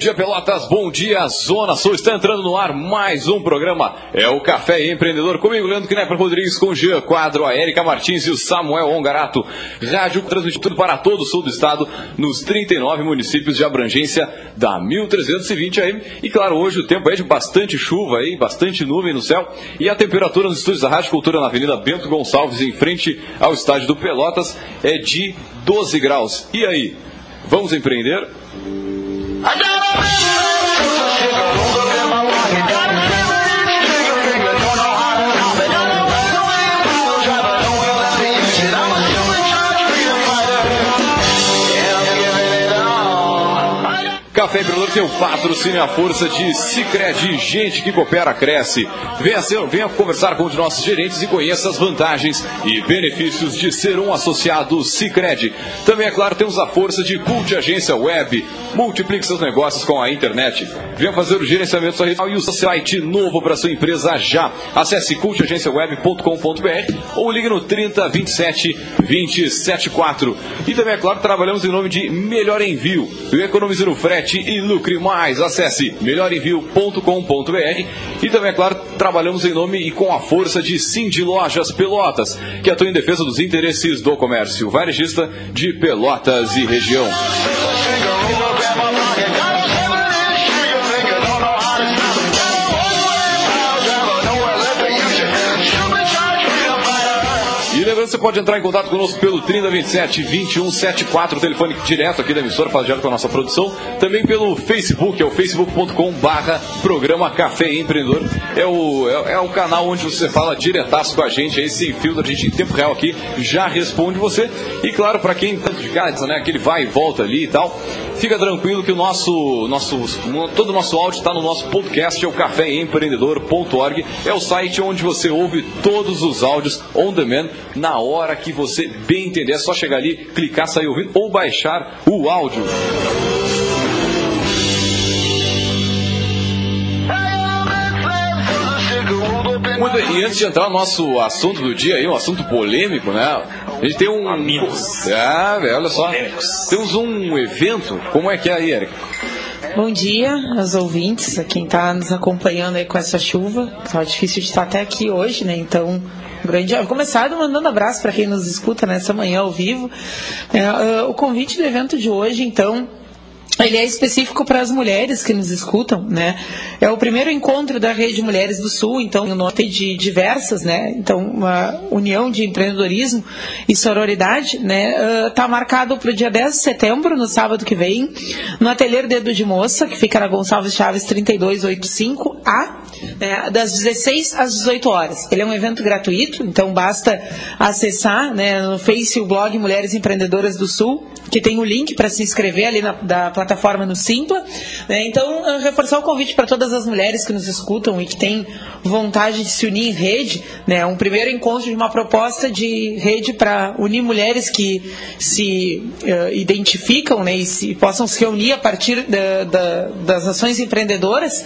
dia, Pelotas. Bom dia, Zona Sul. Está entrando no ar mais um programa. É o Café Empreendedor. Comigo, Leandro Knepper Rodrigues, com o Jean Quadro, a Érica Martins e o Samuel Ongarato. Rádio transmitido para todo o sul do estado, nos 39 municípios de abrangência da 1320 AM. E claro, hoje o tempo é de bastante chuva aí, bastante nuvem no céu. E a temperatura nos estúdios da Rádio Cultura na Avenida Bento Gonçalves, em frente ao estádio do Pelotas, é de 12 graus. E aí, vamos empreender? Café Empreendedor o patrocínio e a força de Cicred, gente que coopera, cresce. Venha, ser, venha conversar com os nossos gerentes e conheça as vantagens e benefícios de ser um associado Cicred. Também, é claro, temos a força de Cult Agência Web. Multiplique seus negócios com a internet. Venha fazer o gerenciamento da rede e o site novo para sua empresa já. Acesse cultagenciaweb.com.br ou ligue no 30 27 274. E também, é claro, trabalhamos em nome de Melhor Envio. Eu economizo no frete e lucre mais. Acesse melhorenvio.com.br e também, é claro, trabalhamos em nome e com a força de Cindy Lojas Pelotas, que atua em defesa dos interesses do comércio varejista de Pelotas e região. Você pode entrar em contato conosco pelo 3027 2174, o telefone direto aqui da emissora, faz direto com a nossa produção. Também pelo Facebook, é o facebook.com barra programa Café Empreendedor. É o, é, é, o canal onde você fala diretaço com a gente, aí sem filtro, a gente em tempo real aqui já responde você. E claro, para quem tanto de casa, né, aquele vai e volta ali e tal, fica tranquilo que o nosso, nosso todo o nosso áudio está no nosso podcast, é o caféempreendedor.org. É o site onde você ouve todos os áudios on demand na hora que você bem entender. É só chegar ali, clicar, sair ouvindo ou baixar o áudio. Muito, e antes de entrar no nosso assunto do dia aí, um assunto polêmico, né? A gente tem um. Amigos. Ah, velho, olha só. Polêmicos. Temos um evento. Como é que é aí, Erika? Bom dia aos ouvintes, a quem está nos acompanhando aí com essa chuva. Tá difícil de estar até aqui hoje, né? Então, um grande. Vou começar mandando abraço para quem nos escuta nessa manhã ao vivo. É, uh, o convite do evento de hoje, então, ele é específico para as mulheres que nos escutam, né? É o primeiro encontro da Rede Mulheres do Sul, então o nome de diversas, né? Então uma união de empreendedorismo e sororidade, né? Está uh, marcado para o dia 10 de setembro, no sábado que vem, no Ateliê Dedo de Moça, que fica na Gonçalves Chaves 3285A, né? das 16 às 18 horas. Ele é um evento gratuito, então basta acessar, né? No Face o blog Mulheres Empreendedoras do Sul, que tem o link para se inscrever ali na da plataforma no Simpla. Né? Então, reforçar o convite para todas as mulheres que nos escutam e que têm vontade de se unir em rede, né? um primeiro encontro de uma proposta de rede para unir mulheres que se uh, identificam né? e se, possam se reunir a partir da, da, das ações empreendedoras.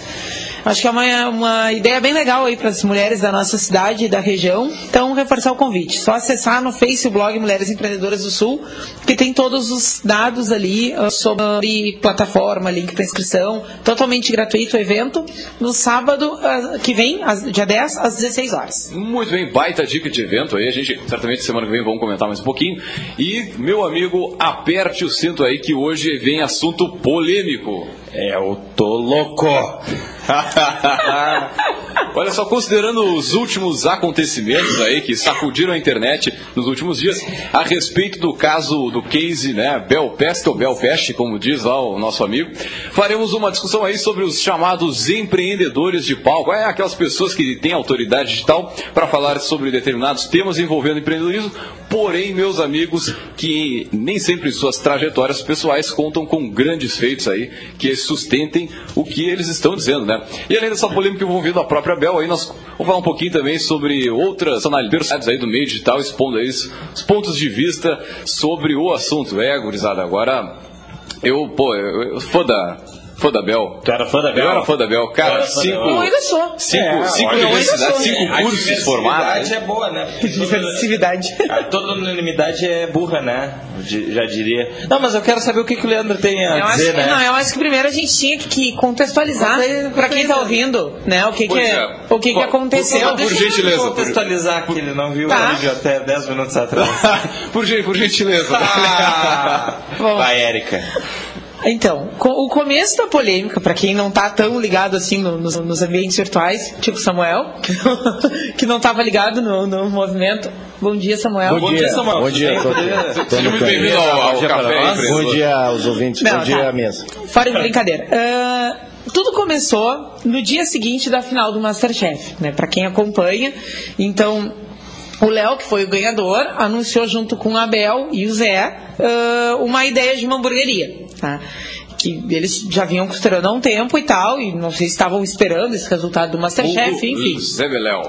Acho que é uma, uma ideia bem legal aí para as mulheres da nossa cidade e da região. Então, reforçar o convite. Só acessar no Face o blog Mulheres Empreendedoras do Sul, que tem todos os dados ali uh, sobre plataforma, link para inscrição, totalmente gratuito o evento, no sábado uh, que vem, dia 10, às 16 horas. Muito bem, baita dica de evento aí. A gente, certamente, semana que vem vamos comentar mais um pouquinho. E, meu amigo, aperte o cinto aí que hoje vem assunto polêmico. É, eu tô louco. Olha só, considerando os últimos acontecimentos aí que sacudiram a internet nos últimos dias, a respeito do caso do case, né, Belpest ou Belpest, como diz lá o nosso amigo, faremos uma discussão aí sobre os chamados empreendedores de palco. É aquelas pessoas que têm autoridade digital para falar sobre determinados temas envolvendo empreendedorismo, porém, meus amigos, que nem sempre suas trajetórias pessoais contam com grandes feitos aí que sustentem o que eles estão dizendo, né? E além dessa polêmica envolvendo a própria Bel, aí nós vamos falar um pouquinho também sobre outras personalidades aí do meio digital, expondo aí os pontos de vista sobre o assunto. É, gurizada, agora eu, pô, eu, eu Fã da Bel. Tu era fã da Bel? Eu era fã da Bel. Cara, Eu da cinco. Eu ainda sou. cinco, É, cinco universidades, sou. cinco cursos formados. é boa, né? Toda- Diversidade. Ah, Toda unanimidade é burra, né? Já diria. Não, mas eu quero saber o que, que o Leandro tem a Eu acho, dizer, que, né? não, eu acho que primeiro a gente tinha que, contextualizar para quem tá ouvindo, né? O que que, Pois é. o que, que Por- aconteceu. por favor, por gentileza. Vou contextualizar que ele não viu Tá. o vídeo até 10 minutos atrás. por, por gentileza. Bom, Vai, Érica. Então, o começo da polêmica, para quem não tá tão ligado assim no- nos, nos ambientes virtuais, tipo Samuel, que não, que não tava ligado no, no movimento. Bom dia, Samuel. Bom dia, Samuel. Bom dia, Seja muito bem-vindo ao, ao Bom café. Bom dia aos ouvintes, Não, bom dia tá. à mesa. Fora de brincadeira. Ah, tudo começou no dia seguinte da final do Masterchef, né? Para quem acompanha. Então, o Léo, que foi o ganhador, anunciou junto com o Abel e o Zé ah, uma ideia de uma hamburgueria, tá? Que eles já vinham costurando há um tempo e tal, e não sei se estavam esperando esse resultado do Masterchef, O- o- enfim. Zé Beléu.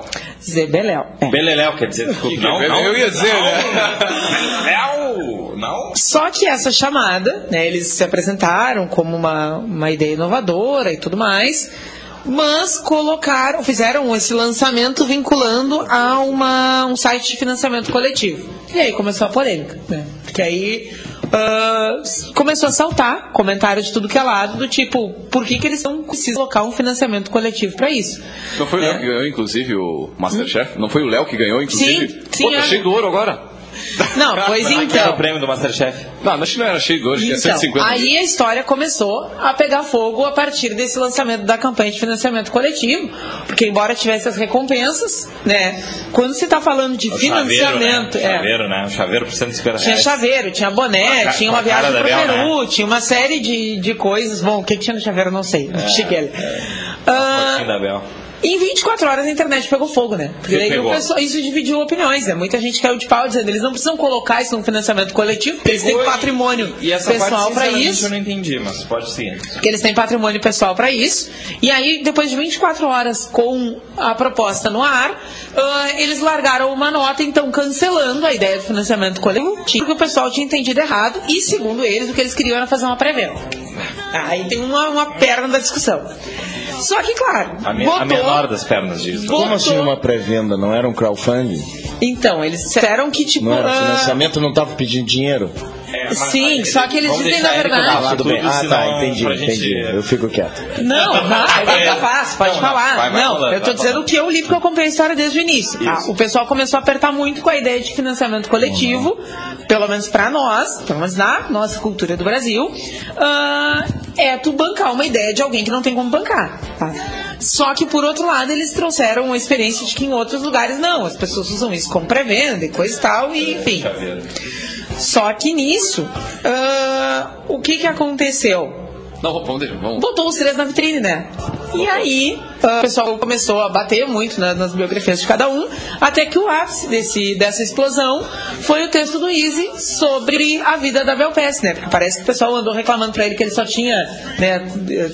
Zé Beléu. é. Beleléu, quer dizer, desculpa. Não, Eu não. ia dizer, né? Beleléu! Não? Só que essa chamada, né, eles se apresentaram como uma, uma ideia inovadora e tudo mais, mas colocaram, fizeram esse lançamento vinculando a uma, um site de financiamento coletivo. E aí começou a polêmica, né? Porque aí ah, começou a saltar comentários de tudo que é lado, do tipo, por que, que eles não precisam colocar um financiamento coletivo para isso? Não foi o Léo É. que ganhou, inclusive, o Masterchef? Não foi o Léo que ganhou, inclusive? Sim, sim, Pô, tá é. cheio do ouro agora. Não, pois Aqui era o então. prêmio do Masterchef. Não, acho que não era cheio que é Então, 150 aí a história começou a pegar fogo a partir desse lançamento da campanha de financiamento coletivo, porque embora tivesse as recompensas, né, quando se está falando de O financiamento, chaveiro, né? É, chaveiro, né? O chaveiro por 150 tinha reais. chaveiro, tinha boné, A tinha uma viagem pro Bel, Peru, tinha uma série de, de coisas. Bom, o que, que tinha no chaveiro eu não sei, É, Chiquele. Da Bel. Em 24 horas a internet pegou fogo, né? Porque daí pessoal, isso dividiu opiniões, né? Muita gente caiu de pau dizendo eles não precisam colocar isso no financiamento coletivo, porque eles têm e- patrimônio E essa pessoal para isso. eu não entendi, mas pode sim. Porque eles têm patrimônio pessoal para isso. E aí, depois de 24 horas com a proposta no ar, ah, eles largaram uma nota, então, cancelando a ideia do financiamento coletivo, porque o pessoal tinha entendido errado, e segundo eles, o que eles queriam era fazer uma pré-venda. Aí tem uma, uma perna da discussão. Só que, claro, A, me- botou... a menor das pernas disso. Botou- Como assim uma pré-venda? Não era um crowdfunding? Então, eles disseram que, tipo... Não era ah, financiamento, não estava pedindo dinheiro? É, mas- Sim, só que eles dizem, na verdade... Ah, tudo bem. Ah, tá, entendi, entendi. Eu fico quieto. Não, não, é capaz, pode Não, falar. vai, vai não, falando, eu tô vai dizendo falando. que eu li porque eu acompanhei a história desde o início. tá? O pessoal começou a apertar muito com a ideia de financiamento coletivo, pelo menos pra nós, pelo menos na nossa cultura do Brasil, ah, é tu bancar uma ideia de alguém que não tem como bancar. tá? Só que, por outro lado, eles trouxeram uma experiência de que em outros lugares não, as pessoas usam isso como pré-venda e coisa e tal, e enfim. Só que nisso, ah, o que que aconteceu? Não, vamos deixar, vamos. botou os três na vitrine, né? E aí, ah, o pessoal começou a bater muito na- nas biografias de cada um, até que o ápice desse, dessa explosão foi o texto do Easy sobre a vida da Belpes, né? Porque parece que o pessoal andou reclamando pra ele que ele só tinha né,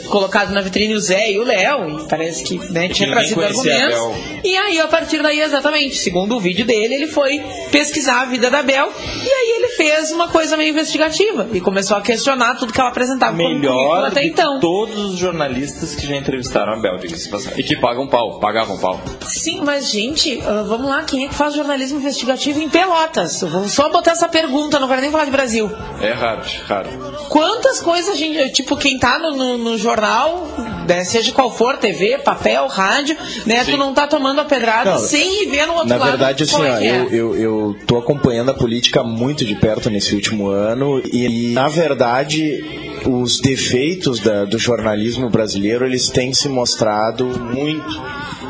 colocado na vitrine o Zé e o Léo, e parece que né, tinha trazido argumentos. Bel. E aí, a partir daí, exatamente, segundo o vídeo dele, ele foi pesquisar a vida da Bel, e aí ele fez uma coisa meio investigativa, e começou a questionar tudo que ela apresentava Melhor até então. todos os jornalistas que já entrevistaram a Bel, diga-se de passagem. E que pagam pau, pagavam pau. Sim, mas gente, ah, vamos lá, quem é que faz jornalismo investigativo em Pelotas? Vou só botar essa pergunta, não quero nem falar de Brasil. É raro, raro. Quantas coisas a gente, tipo, quem tá no, no- no jornal, né, seja qual for, TV, papel, rádio, né, tu não tá tomando a pedrada Não, sem ir ver no outro Na lado. verdade, assim, é ó, é. eu, eu, eu tô acompanhando a política muito de perto nesse último ano e, na verdade, os defeitos da- do jornalismo brasileiro, eles têm se mostrado muito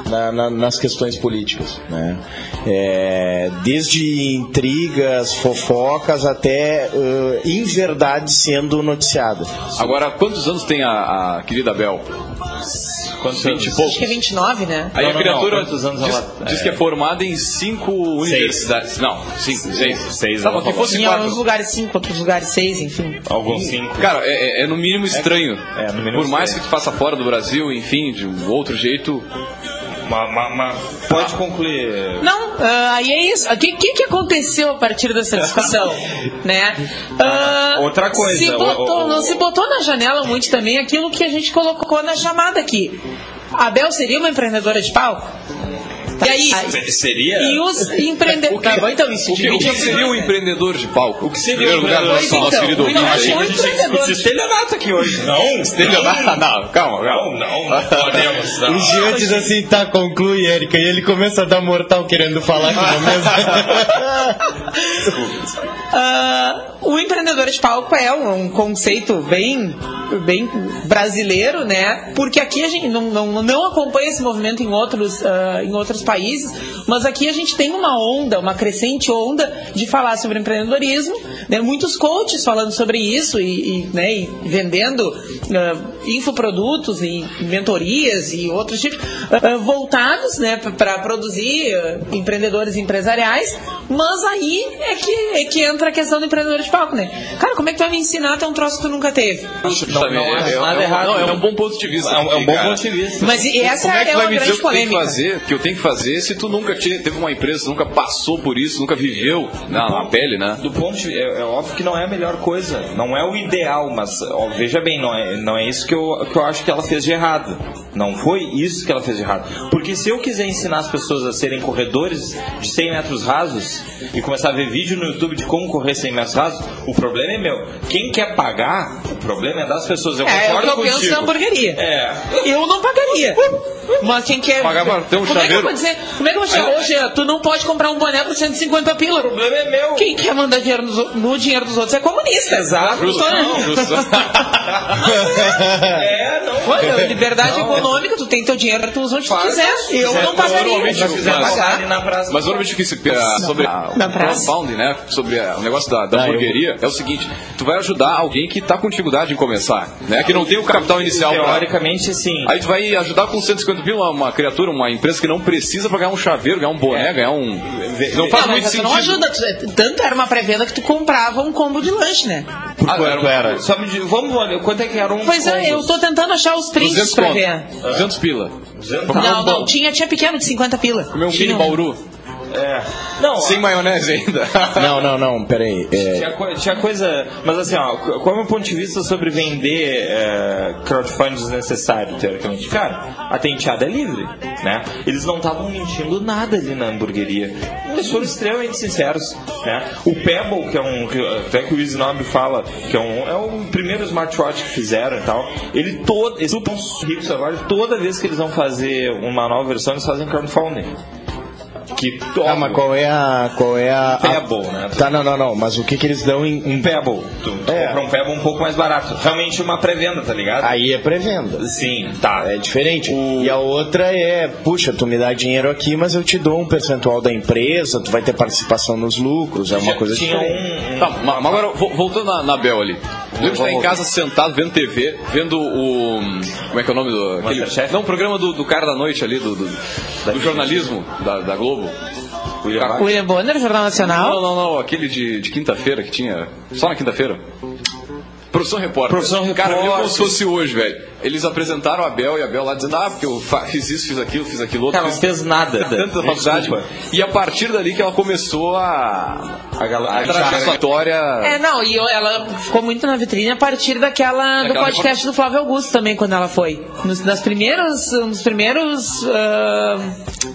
na- na- nas questões políticas, né? É, desde intrigas, fofocas, até uh, inverdades sendo noticiadas. Agora, quantos anos tem a, a querida Bel? Quantos 20 e poucos. Acho que é 29, né? Aí Não, a não, criatura não, quantos anos diz, ela- diz é. que é formada em cinco universidades. Não, cinco, seis. Seis, Tá bom, que fosse Em quatro. alguns lugares 5, outros lugares 6, enfim. Alguns cinco. Cara, é, é- é no mínimo estranho. é, no mínimo Por mais estranho. que tu faça fora do Brasil, enfim, de um outro jeito, Ma- ma- ma- pode concluir. Não, ah, aí é isso. O que, que, que aconteceu a partir dessa discussão? né? Ah, Outra coisa, Se o- botou, o- não se botou na janela muito também aquilo que a gente colocou na chamada aqui. A Bel seria uma empreendedora de palco? E aí? Se- Seria? E os empreendedores. Tá bom, então isso O que, o que seria um empreendedor de palco? O que seria um lugar, empreendedor? nosso, nosso Então, querido então, ouvinte. achei A um gente empreendedor. estelionato aqui hoje. Não, Estelionato? Não, calma, calma. não, não, não podemos. Não. O Jean diz assim, tá, conclui, Érica. E ele começa a dar mortal querendo falar aqui na mesa. Ah, o empreendedor de palco é um, conceito bem, bem brasileiro, né? Porque aqui a gente não, não, não acompanha esse movimento em outros, ah, em outros países, mas aqui a gente tem uma onda, uma crescente onda de falar sobre empreendedorismo, né? Muitos coaches falando sobre isso e, e, né, e vendendo ah, infoprodutos e mentorias e outros tipos ah, voltados, né, para produzir empreendedores empresariais, mas aí é que, é que entra a questão do empreendedor de palco, né? Cara, como é que tu vai me ensinar a ter um troço que tu nunca teve? Não, não acho é, nada é, errado. Não, é um bom ponto de vista. É um, é um bom cara. ponto de vista. Mas e essa Como é que é vai uma me dizer o grande que eu tenho que polêmica. fazer, que eu tenho que fazer se tu nunca te- teve uma empresa, nunca passou por isso, nunca viveu na, na pele, né? Do ponto de, é, é óbvio que não é a melhor coisa, não é o ideal, mas ó, veja bem, não é, não é isso que eu, que eu acho que ela fez de errado. Não foi isso que ela fez de errado. Porque se eu quiser ensinar as pessoas a serem corredores de 100 metros rasos e começar a ver vídeo no YouTube de como correr 100 metros rasos, o problema é meu. Quem quer pagar, o problema é das pessoas. Eu É, é concordo eu contigo. penso na hamburgueria. É. Eu não pagaria. Mas quem quer. Pagar pra ter um como é que eu chaveiro. vou dizer? Como é que eu vou dizer? Hoje, tu não pode comprar um boné por 150 pila. O problema é meu. Quem quer mandar dinheiro nos o- no dinheiro dos outros é comunista. Exato. Justo, não, justo. É, não. Olha, liberdade econômica, tu tem teu dinheiro, tu usa onde tu quiser. Eu não pagaria. normalmente Se quiser Mas- praça. Mas normalmente o que se pensa sobre a, na o praça. né? Sobre o negócio da, da Ah, é o seguinte: tu vai ajudar alguém que tá com dificuldade em começar, né? Que não tem o capital inicial pra. Teoricamente, sim. Aí tu vai ajudar com 150 mil uma, criatura, uma empresa que não precisa pra ganhar um chaveiro, ganhar um boné, ganhar um. Não faz Não, muito mas tu sentido. não ajuda. Tanto era uma pré-venda que tu comprava um combo de lanche, né? Ah, Quanto era? Só me diz, vamos olhar, quanto é que era um Pois é, eu tô tentando achar os prints 200 pra ver. 200 pila. Não, não, tinha, tinha pequeno de 50 pila. Comer um Tinha mini bauru. É. Não, Sem maionese ainda. Não, não, não, peraí. É, Tinha, co- tinha coisa. Mas assim, ó, qu- qual é o meu ponto de vista sobre vender é, crowdfunding desnecessário, teoricamente? Cara, a tenteada é livre, né? Eles não estavam mentindo nada ali na hamburgueria. Eles foram extremamente sinceros, né? O Pebble, que é um. até que o Easy Nobre fala, que é um. É o primeiro smartwatch que fizeram e tal. Ele todo. Eles estão ricos agora, toda vez que eles vão fazer uma nova versão, eles fazem crowdfunding. Que Ah, mas qual é a. Qual é a. a- Pebble, né? Tá, não, não, não. Mas o que que eles dão em. Um Pebble. Tu, tu É. compra um Pebble um pouco mais barato. Realmente uma pré-venda, tá ligado? Aí é pré-venda. Sim, tá. É diferente. E a outra é, puxa, tu me dá dinheiro aqui, mas eu te dou um percentual da empresa, tu vai ter participação nos lucros, é uma Tinha- coisa tinha diferente. um, um- Tá, mas agora, vo- voltando na, na Bel ali. Lembra de estar em casa sentado, vendo TV, vendo o. Como é que é o nome do. Aquele, não, o programa do, do cara da noite ali, do, do, do jornalismo da, da Globo. William Cara, Vac. William Bonner, Jornal Nacional. Não, não, não, aquele de, de quinta-feira que tinha. Só na quinta-feira. Profissão Repórter. Profissão Cara, eu Repórter. como se fosse hoje, velho. Eles apresentaram a Bel e a Bel lá dizendo, ah, porque eu fiz isso, fiz aquilo, fiz aquilo outro. Cara, não fez nada. tanta faculdade. Desculpa. E a partir dali que ela começou a. A A a trajetória. É, não, e eu- ela ficou muito na vitrine a partir daquela do podcast do Flávio Augusto também, quando ela foi. Nos, das primeiros, nos primeiros ah,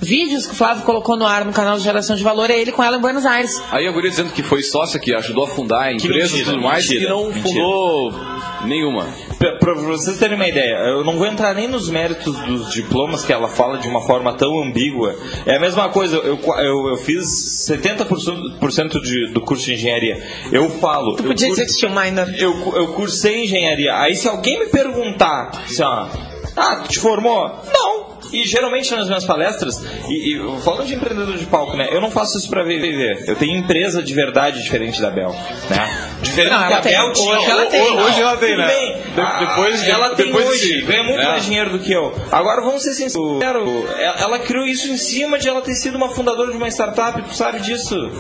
vídeos que o Flávio colocou no ar no canal de Geração de Valor é ele com ela em Buenos Aires. Aí a guria dizendo que foi sócia, que ajudou a fundar Que empresas e tudo mais, mentira, e não mentira. fundou nenhuma. Pra, pra vocês terem uma ideia, eu não vou entrar nem nos méritos dos diplomas que ela fala de uma forma tão ambígua. É a mesma coisa, eu, eu, eu fiz 70% por cento de, do curso de engenharia. Eu falo. Tu eu podia dizer que tinha um minor. eu, eu cursei engenharia. Aí se alguém me perguntar assim, ó, ah, tu te formou? Não. E geralmente nas minhas palestras, e, e falando de empreendedor de palco, né? Eu não faço isso pra viver. Eu tenho empresa de verdade diferente da Bel, né? Diferente Não, ela a tem. Tinha. Hoje ela tem. Hoje ela tem, né? bem. De- Ah, depois de- ela tem depois hoje, ganha muito é. mais dinheiro do que eu. Agora vamos ser sinceros. Ela, criou isso em cima de ela ter sido uma fundadora de uma startup, tu sabe disso.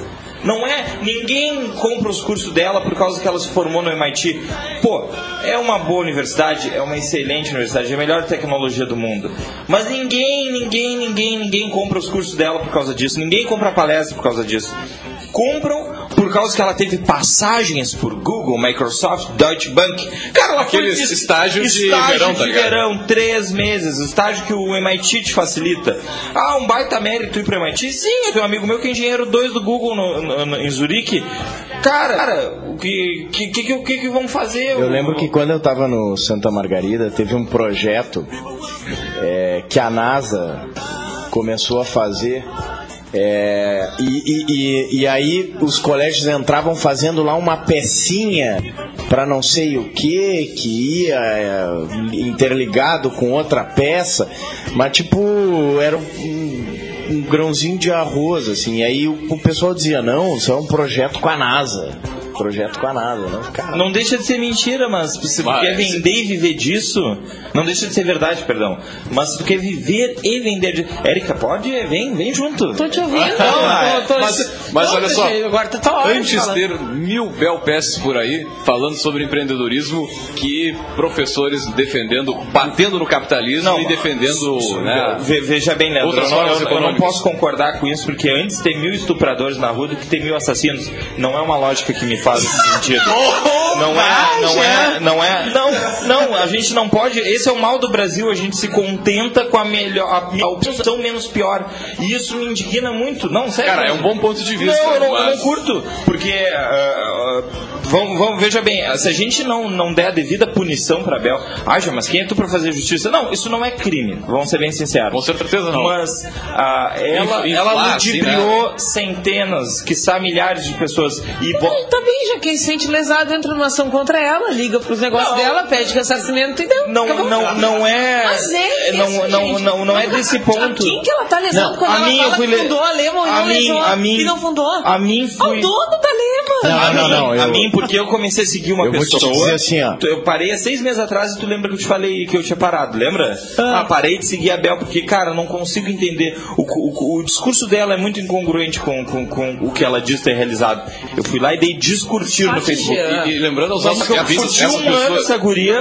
Não é. Ninguém compra os cursos dela por causa que ela se formou no MIT. Pô, é uma boa universidade, é uma excelente universidade, é a melhor tecnologia do mundo. Mas ninguém, ninguém, ninguém, ninguém compra os cursos dela por causa disso. Ninguém compra palestra por causa disso. Compram por causa que ela teve passagens por Google, Microsoft, Deutsche Bank. Cara, ela foi Aqueles de- estágios de estágio verão, tá de ligado? verão, três meses, estágio que o MIT te facilita. Ah, um baita mérito ir pro MIT? Sim, eu tenho um amigo meu que é engenheiro 2 do Google no- no- no- em Zurique. Cara, cara, o que, que, que, que, que, que vão fazer? Eu lembro que quando eu estava no Santa Margarida, teve um projeto é, que a NASA começou a fazer. É, e, e- e- aí os colégios entravam fazendo lá uma pecinha para não sei o que, que ia é, interligado com outra peça, mas tipo, era um, um grãozinho de arroz, assim. E aí o, o pessoal dizia, não, isso é um projeto com a NASA. Projeto com a NASA, não? Cara, Não deixa de ser mentira, mas se tu Mas- quer vender e viver disso, não deixa de ser verdade, perdão. Mas se tu quer viver e vender disso. Érica, pode? Vem, vem junto. Tô te ouvindo. Não, tô, tô, mas- mas olha só, Agora tá, tá Antes de ter mil bel peças por aí falando sobre empreendedorismo, que professores defendendo, batendo no capitalismo Não, e defendendo, né? Ve- Veja bem, Leandro, Outras eu não, formas eu- eu não posso concordar com isso, porque antes ter mil estupradores na rua do que ter mil assassinos. Não é uma lógica que me faz sentido. Não é, não é, não é. Não, não, a gente não pode. Esse é o mal do Brasil, a gente se contenta com a melhor, a, a opção menos pior. E isso me indigna muito. Não, sério. Cara, é um bom ponto de vista. Não, eu não, eu mas- não curto, porque ah, ah, vamos, vamos, veja bem, se a gente não, não der a devida punição para Bel, haja, mas quem é tu para fazer justiça? Não, isso não é crime, vamos ser bem sinceros. Com certeza não. Mas ah, ela, Inflar, ela assim, ludibriou centenas, quiçá milhares de pessoas. E Tá bem, já quem se sente lesado entra numa ação contra ela, liga pros negócios Não. dela, pede ressarcimento e deu. não, acabou. não, não é. Mas é não, isso, não, gente. não, não é desse A ponto. quem que ela tá lesando Não, quando a ela mim eu fala fui que le- fundou a Lema ou a não mim- lesou a mim- e não fundou? a mim Ao fui- dono da Lema. Não, A, não, mim, não, eu- a mim, porque eu comecei a seguir uma Eu vou te pessoa. dizer assim, ó. Eu parei há seis meses atrás e tu lembra que eu te falei que eu tinha parado, lembra? Ah, parei de seguir a Bel porque, cara, eu não consigo entender. O, o, o discurso dela é muito incongruente com, com, com o que ela diz ter realizado. Eu fui lá e dei discurtir no Facebook. E, e lembrando aos nossos que eu essas um ano essa guria?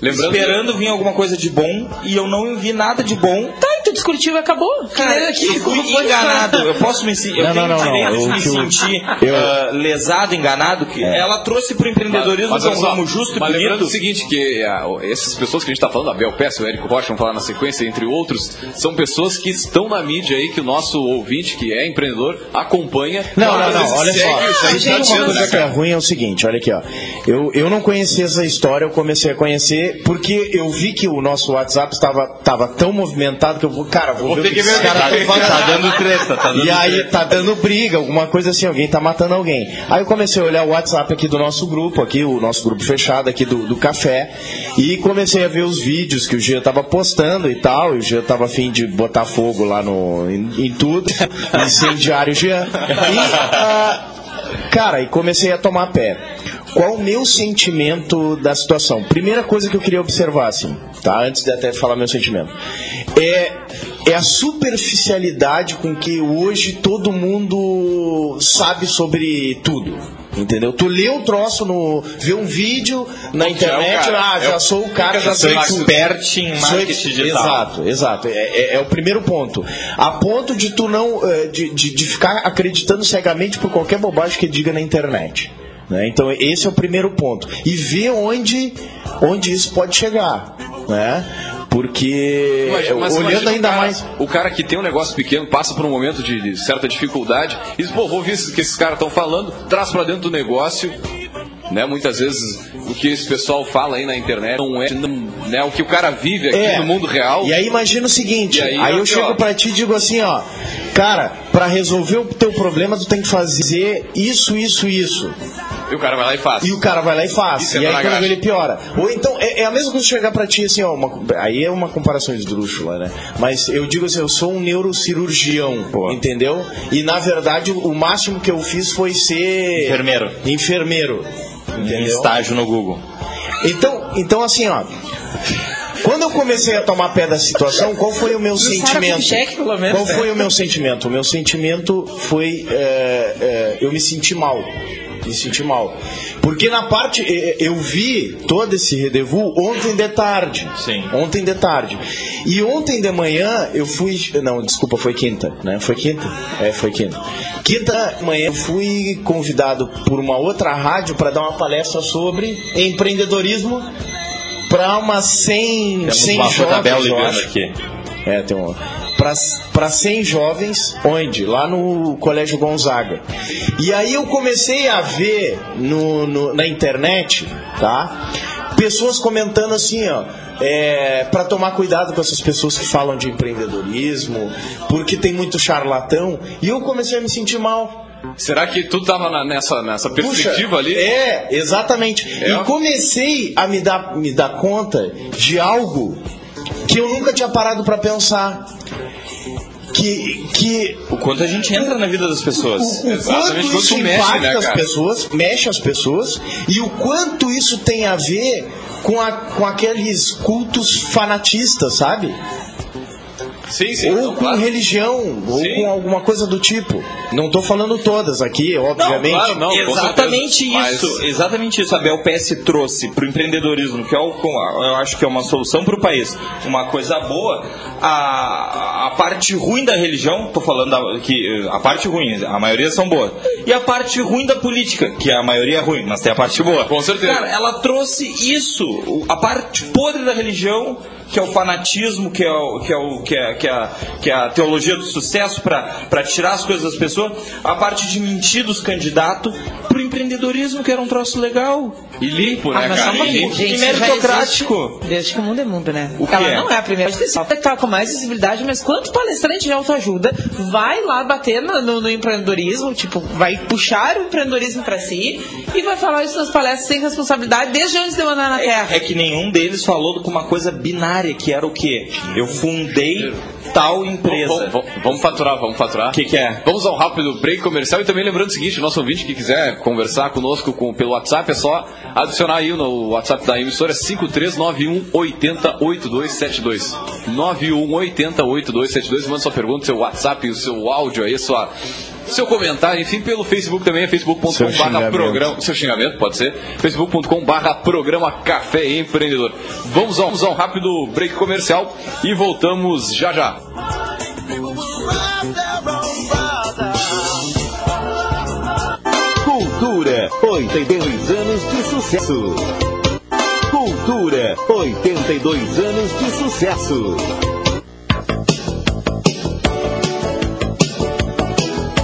Lembrando esperando vir alguma coisa de bom, e eu não vi nada de bom. Tá, discutiu e acabou. Cara, que, eu fui enganado. Eu posso me sentir. Eu Não, tenho não, não, direito não. de Eu- me sentir eu- ah, lesado, enganado. Que ela trouxe pro empreendedorismo Mas que é olha um ramo justo e mas lembrando bonito. o seguinte, que ah, essas pessoas que a gente está falando, a Bel Pérez, o Érico Rocha, vamos falar na sequência, entre outros, são pessoas que estão na mídia aí, que o nosso ouvinte, que é empreendedor, acompanha. Não, não, não, olha só. tá uma dizendo, coisa né, que é ruim é o seguinte, olha aqui, ó. Eu, eu não conhecia essa história, eu comecei a conhecer porque eu vi que o nosso WhatsApp estava tava tão movimentado que eu vou, cara, vou, Vou ver ter o que que caras tá- fazendo. Tá dando treta, tá dando E aí treta. tá dando briga, alguma coisa assim, alguém tá matando alguém. Aí eu comecei a olhar o WhatsApp aqui do nosso grupo, aqui, o nosso grupo fechado aqui do, do café, e comecei a ver os vídeos que o Gia tava postando e tal, e o Gia tava afim de botar fogo lá no, em, em tudo, incendiário Gia. E, ah, cara, e comecei a tomar pé. Qual o meu sentimento da situação? Primeira coisa que eu queria observar, assim, tá? Antes de até falar meu sentimento. É, é a superficialidade com que hoje todo mundo sabe sobre tudo. Entendeu? Tu lê um troço no. vê um vídeo na internet, cara, ah, é já o- sou o cara, já Sou expert em marketing digital. Exato, exato. É, é- é o primeiro ponto. A ponto de tu não. eh, de, de, de ficar acreditando cegamente por qualquer bobagem que diga na internet. Né? Então esse é o primeiro ponto. E ver onde, onde isso pode chegar. Né? Porque Imagina- mas olhando ainda o cara, mais. O cara que tem um negócio pequeno, passa por um momento de, de certa dificuldade, e pô, vou ouvir o que esses caras estão falando, traz pra dentro do negócio. Né? Muitas vezes o que esse pessoal fala aí na internet não é né, o que o cara vive aqui É. no mundo real. E aí imagina o seguinte, E aí, aí, eu aqui, chego ó. pra ti e digo assim, ó, cara, pra resolver o teu problema tu tem que fazer isso, isso, isso. E o cara vai lá e faz. E o cara vai lá e faz. E, é aí na quando ele piora. Ou então, é, é a mesma coisa chegar pra ti assim, ó. uma- aí é uma comparação esdrúxula, né? Mas eu digo assim, eu sou um neurocirurgião, entendeu? E na verdade o, o máximo que eu fiz foi ser. Enfermeiro. Enfermeiro. Entendeu? estágio no Google. Então, então assim, ó. Quando eu comecei a tomar pé da situação, qual foi o meu sentimento? Cheque, pelo menos, qual foi o meu sentimento? O meu sentimento foi é, é, eu me senti mal me senti mal. Porque na parte. Eu vi todo esse rendezvous ontem de tarde. Sim. Ontem de tarde. E ontem de manhã eu fui. Não, desculpa, foi quinta, né? Foi quinta? É, foi quinta. Quinta manhã eu fui convidado por uma outra rádio para dar uma palestra sobre empreendedorismo para umas 100, Temos 100 uma jovens. Eu acho. aqui. É, tem um para 100 jovens, onde? Lá no Colégio Gonzaga. E aí eu comecei a ver no, no na internet, tá? Pessoas comentando assim, ó, é, para tomar cuidado com essas pessoas que falam de empreendedorismo, porque tem muito charlatão. E eu comecei a me sentir mal. Será que tu estava nessa, nessa perspectiva Puxa, ali? É, exatamente. É. E comecei a me dar, me dar conta de algo que eu nunca tinha parado para pensar que, que o quanto a gente entra na vida das pessoas. O, o Exatamente quanto isso mexe, impacta né, as pessoas, mexe as pessoas e o quanto isso tem a ver com, a, com aqueles cultos fanatistas, sabe? Sim, sim, ou não, com claro. religião, ou sim. com alguma coisa do tipo. Não estou falando todas aqui, obviamente. Não, claro, não, exatamente isso, mas... exatamente isso. A BelPS trouxe para o empreendedorismo, que é o, eu acho que é uma solução para o país, uma coisa boa. A, a parte ruim da religião, estou falando da, que a parte ruim, a maioria são boas. E a parte ruim da política, que a maioria é ruim, mas tem a parte boa. Com certeza. Cara, ela trouxe isso, a parte podre da religião que é o fanatismo, que é, o, que é, o, que é, que é, a, que é a teologia do sucesso para tirar as coisas das pessoas, a parte de mentir dos candidatos empreendedorismo, que era um troço legal. E limpo, né, ah, cara? E, limpo. Gente, e meritocrático. Desde que o mundo é mundo, né? O Ela é? não é a primeira pessoa que tá com mais visibilidade, mas quanto palestrante de autoajuda vai lá bater no, no, no empreendedorismo, tipo, vai puxar o empreendedorismo para si e vai falar isso nas palestras sem responsabilidade desde antes de mandar na é, Terra. É que nenhum deles falou com uma coisa binária, que era o quê? Eu fundei tal empresa. Vamos, vamos faturar, vamos faturar. O que, que, é? Vamos ao rápido break comercial e também lembrando o seguinte, nosso ouvinte que quiser conversar conosco com, pelo WhatsApp é só adicionar aí no WhatsApp da emissora 5391 808272. 91808272. Manda sua pergunta, seu WhatsApp, o seu áudio aí, sua seu comentário, enfim, pelo Facebook também, é facebook.com.br programa. Seu xingamento, pode ser. facebook.com.br programa Café Empreendedor. Vamos a, vamos a um rápido break comercial e voltamos já já. Cultura, 82 anos de sucesso. Cultura, 82 anos de sucesso.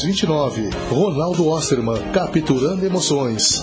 29. Ronaldo Osterman, capturando emoções.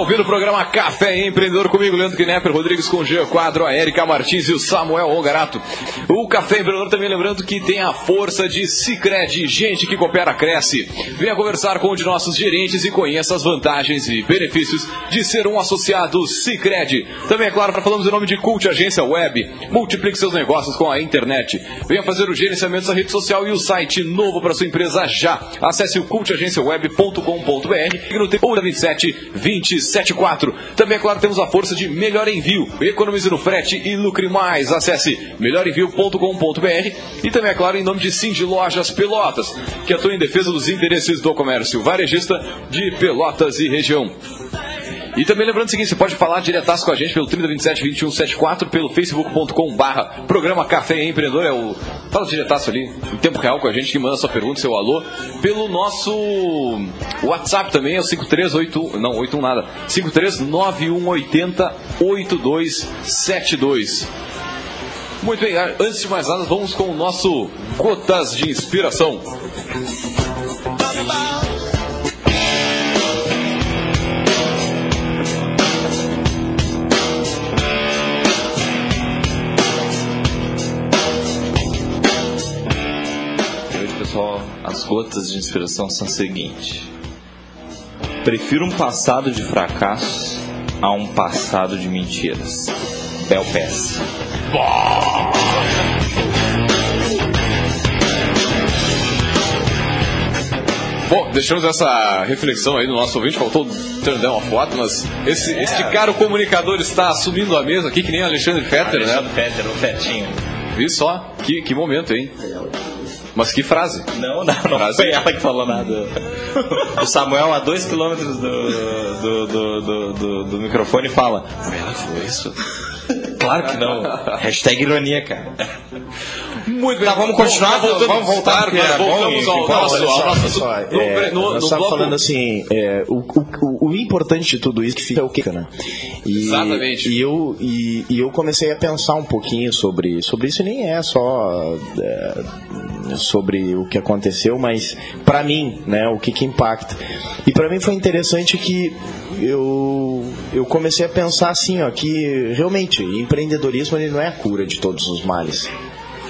Ouvindo o programa Café Empreendedor comigo, Leandro Knepper, Rodrigues com Jean Quadro, a Erika Martins e o Samuel Ongarato. O Café Empreendedor também lembrando que tem a força de Cicred, gente que coopera, cresce. Venha conversar com um de nossos gerentes e conheça as vantagens e benefícios de ser um associado Cicred. Também, é claro, falamos em nome de Cult Agência Web. Multiplique seus negócios com a internet. Venha fazer o gerenciamento da rede social e o site novo para sua empresa já. Acesse o cultagenciaweb.com.br e no tempo 27 274. Também, é claro, temos a força de Melhor Envio. Economize no frete e lucre mais. Acesse melhorenvio.com.br e também, é claro, em nome de Cindy Lojas Pelotas, que atua em defesa dos interesses do comércio varejista de Pelotas e região. E também lembrando o seguinte, você pode falar diretaço com a gente pelo 3027 2174, pelo facebook.com barra programa Café Empreendedor, é o... Fala diretaço ali, em tempo real com a gente, que manda sua pergunta, seu alô, pelo nosso WhatsApp também, é o 5381, não, 81 nada, 539180 8272. Muito bem, antes de mais nada, vamos com o nosso Gotas de Inspiração. Pessoal, as gotas de inspiração são o seguinte: prefiro um passado de fracassos a um passado de mentiras. Bel Pass. Bom, deixamos essa reflexão aí no nosso ouvinte, faltou dar uma foto, mas esse, é. este caro comunicador está assumindo a mesa aqui, que nem Alexandre Fetter, Alexandre né? Fetter, o Fetinho. Vi só, que, que momento, hein? Mas que frase? Não, não, não Frase. foi ela que falou nada. O Samuel, a dois quilômetros do, do, do, do, do- do microfone, fala: Foi ela que falou isso? Claro que não. Hashtag ironia, cara. Muito bem. Tá, vamos continuar? voltando- Vamos voltar, porque era bom voltamos e ao nosso, só, nosso só, no, é, no, nós no bloco. falando assim, é, o, o, o, importante de tudo isso que fica é o que, né? E, Exatamente. E eu, e, e eu comecei a pensar um pouquinho sobre, sobre isso, e nem é só é, sobre o que aconteceu, mas para mim, né, o que, que impacta. E para mim foi interessante que eu, eu comecei a pensar assim, ó, que realmente empreendedorismo ele não é a cura de todos os males.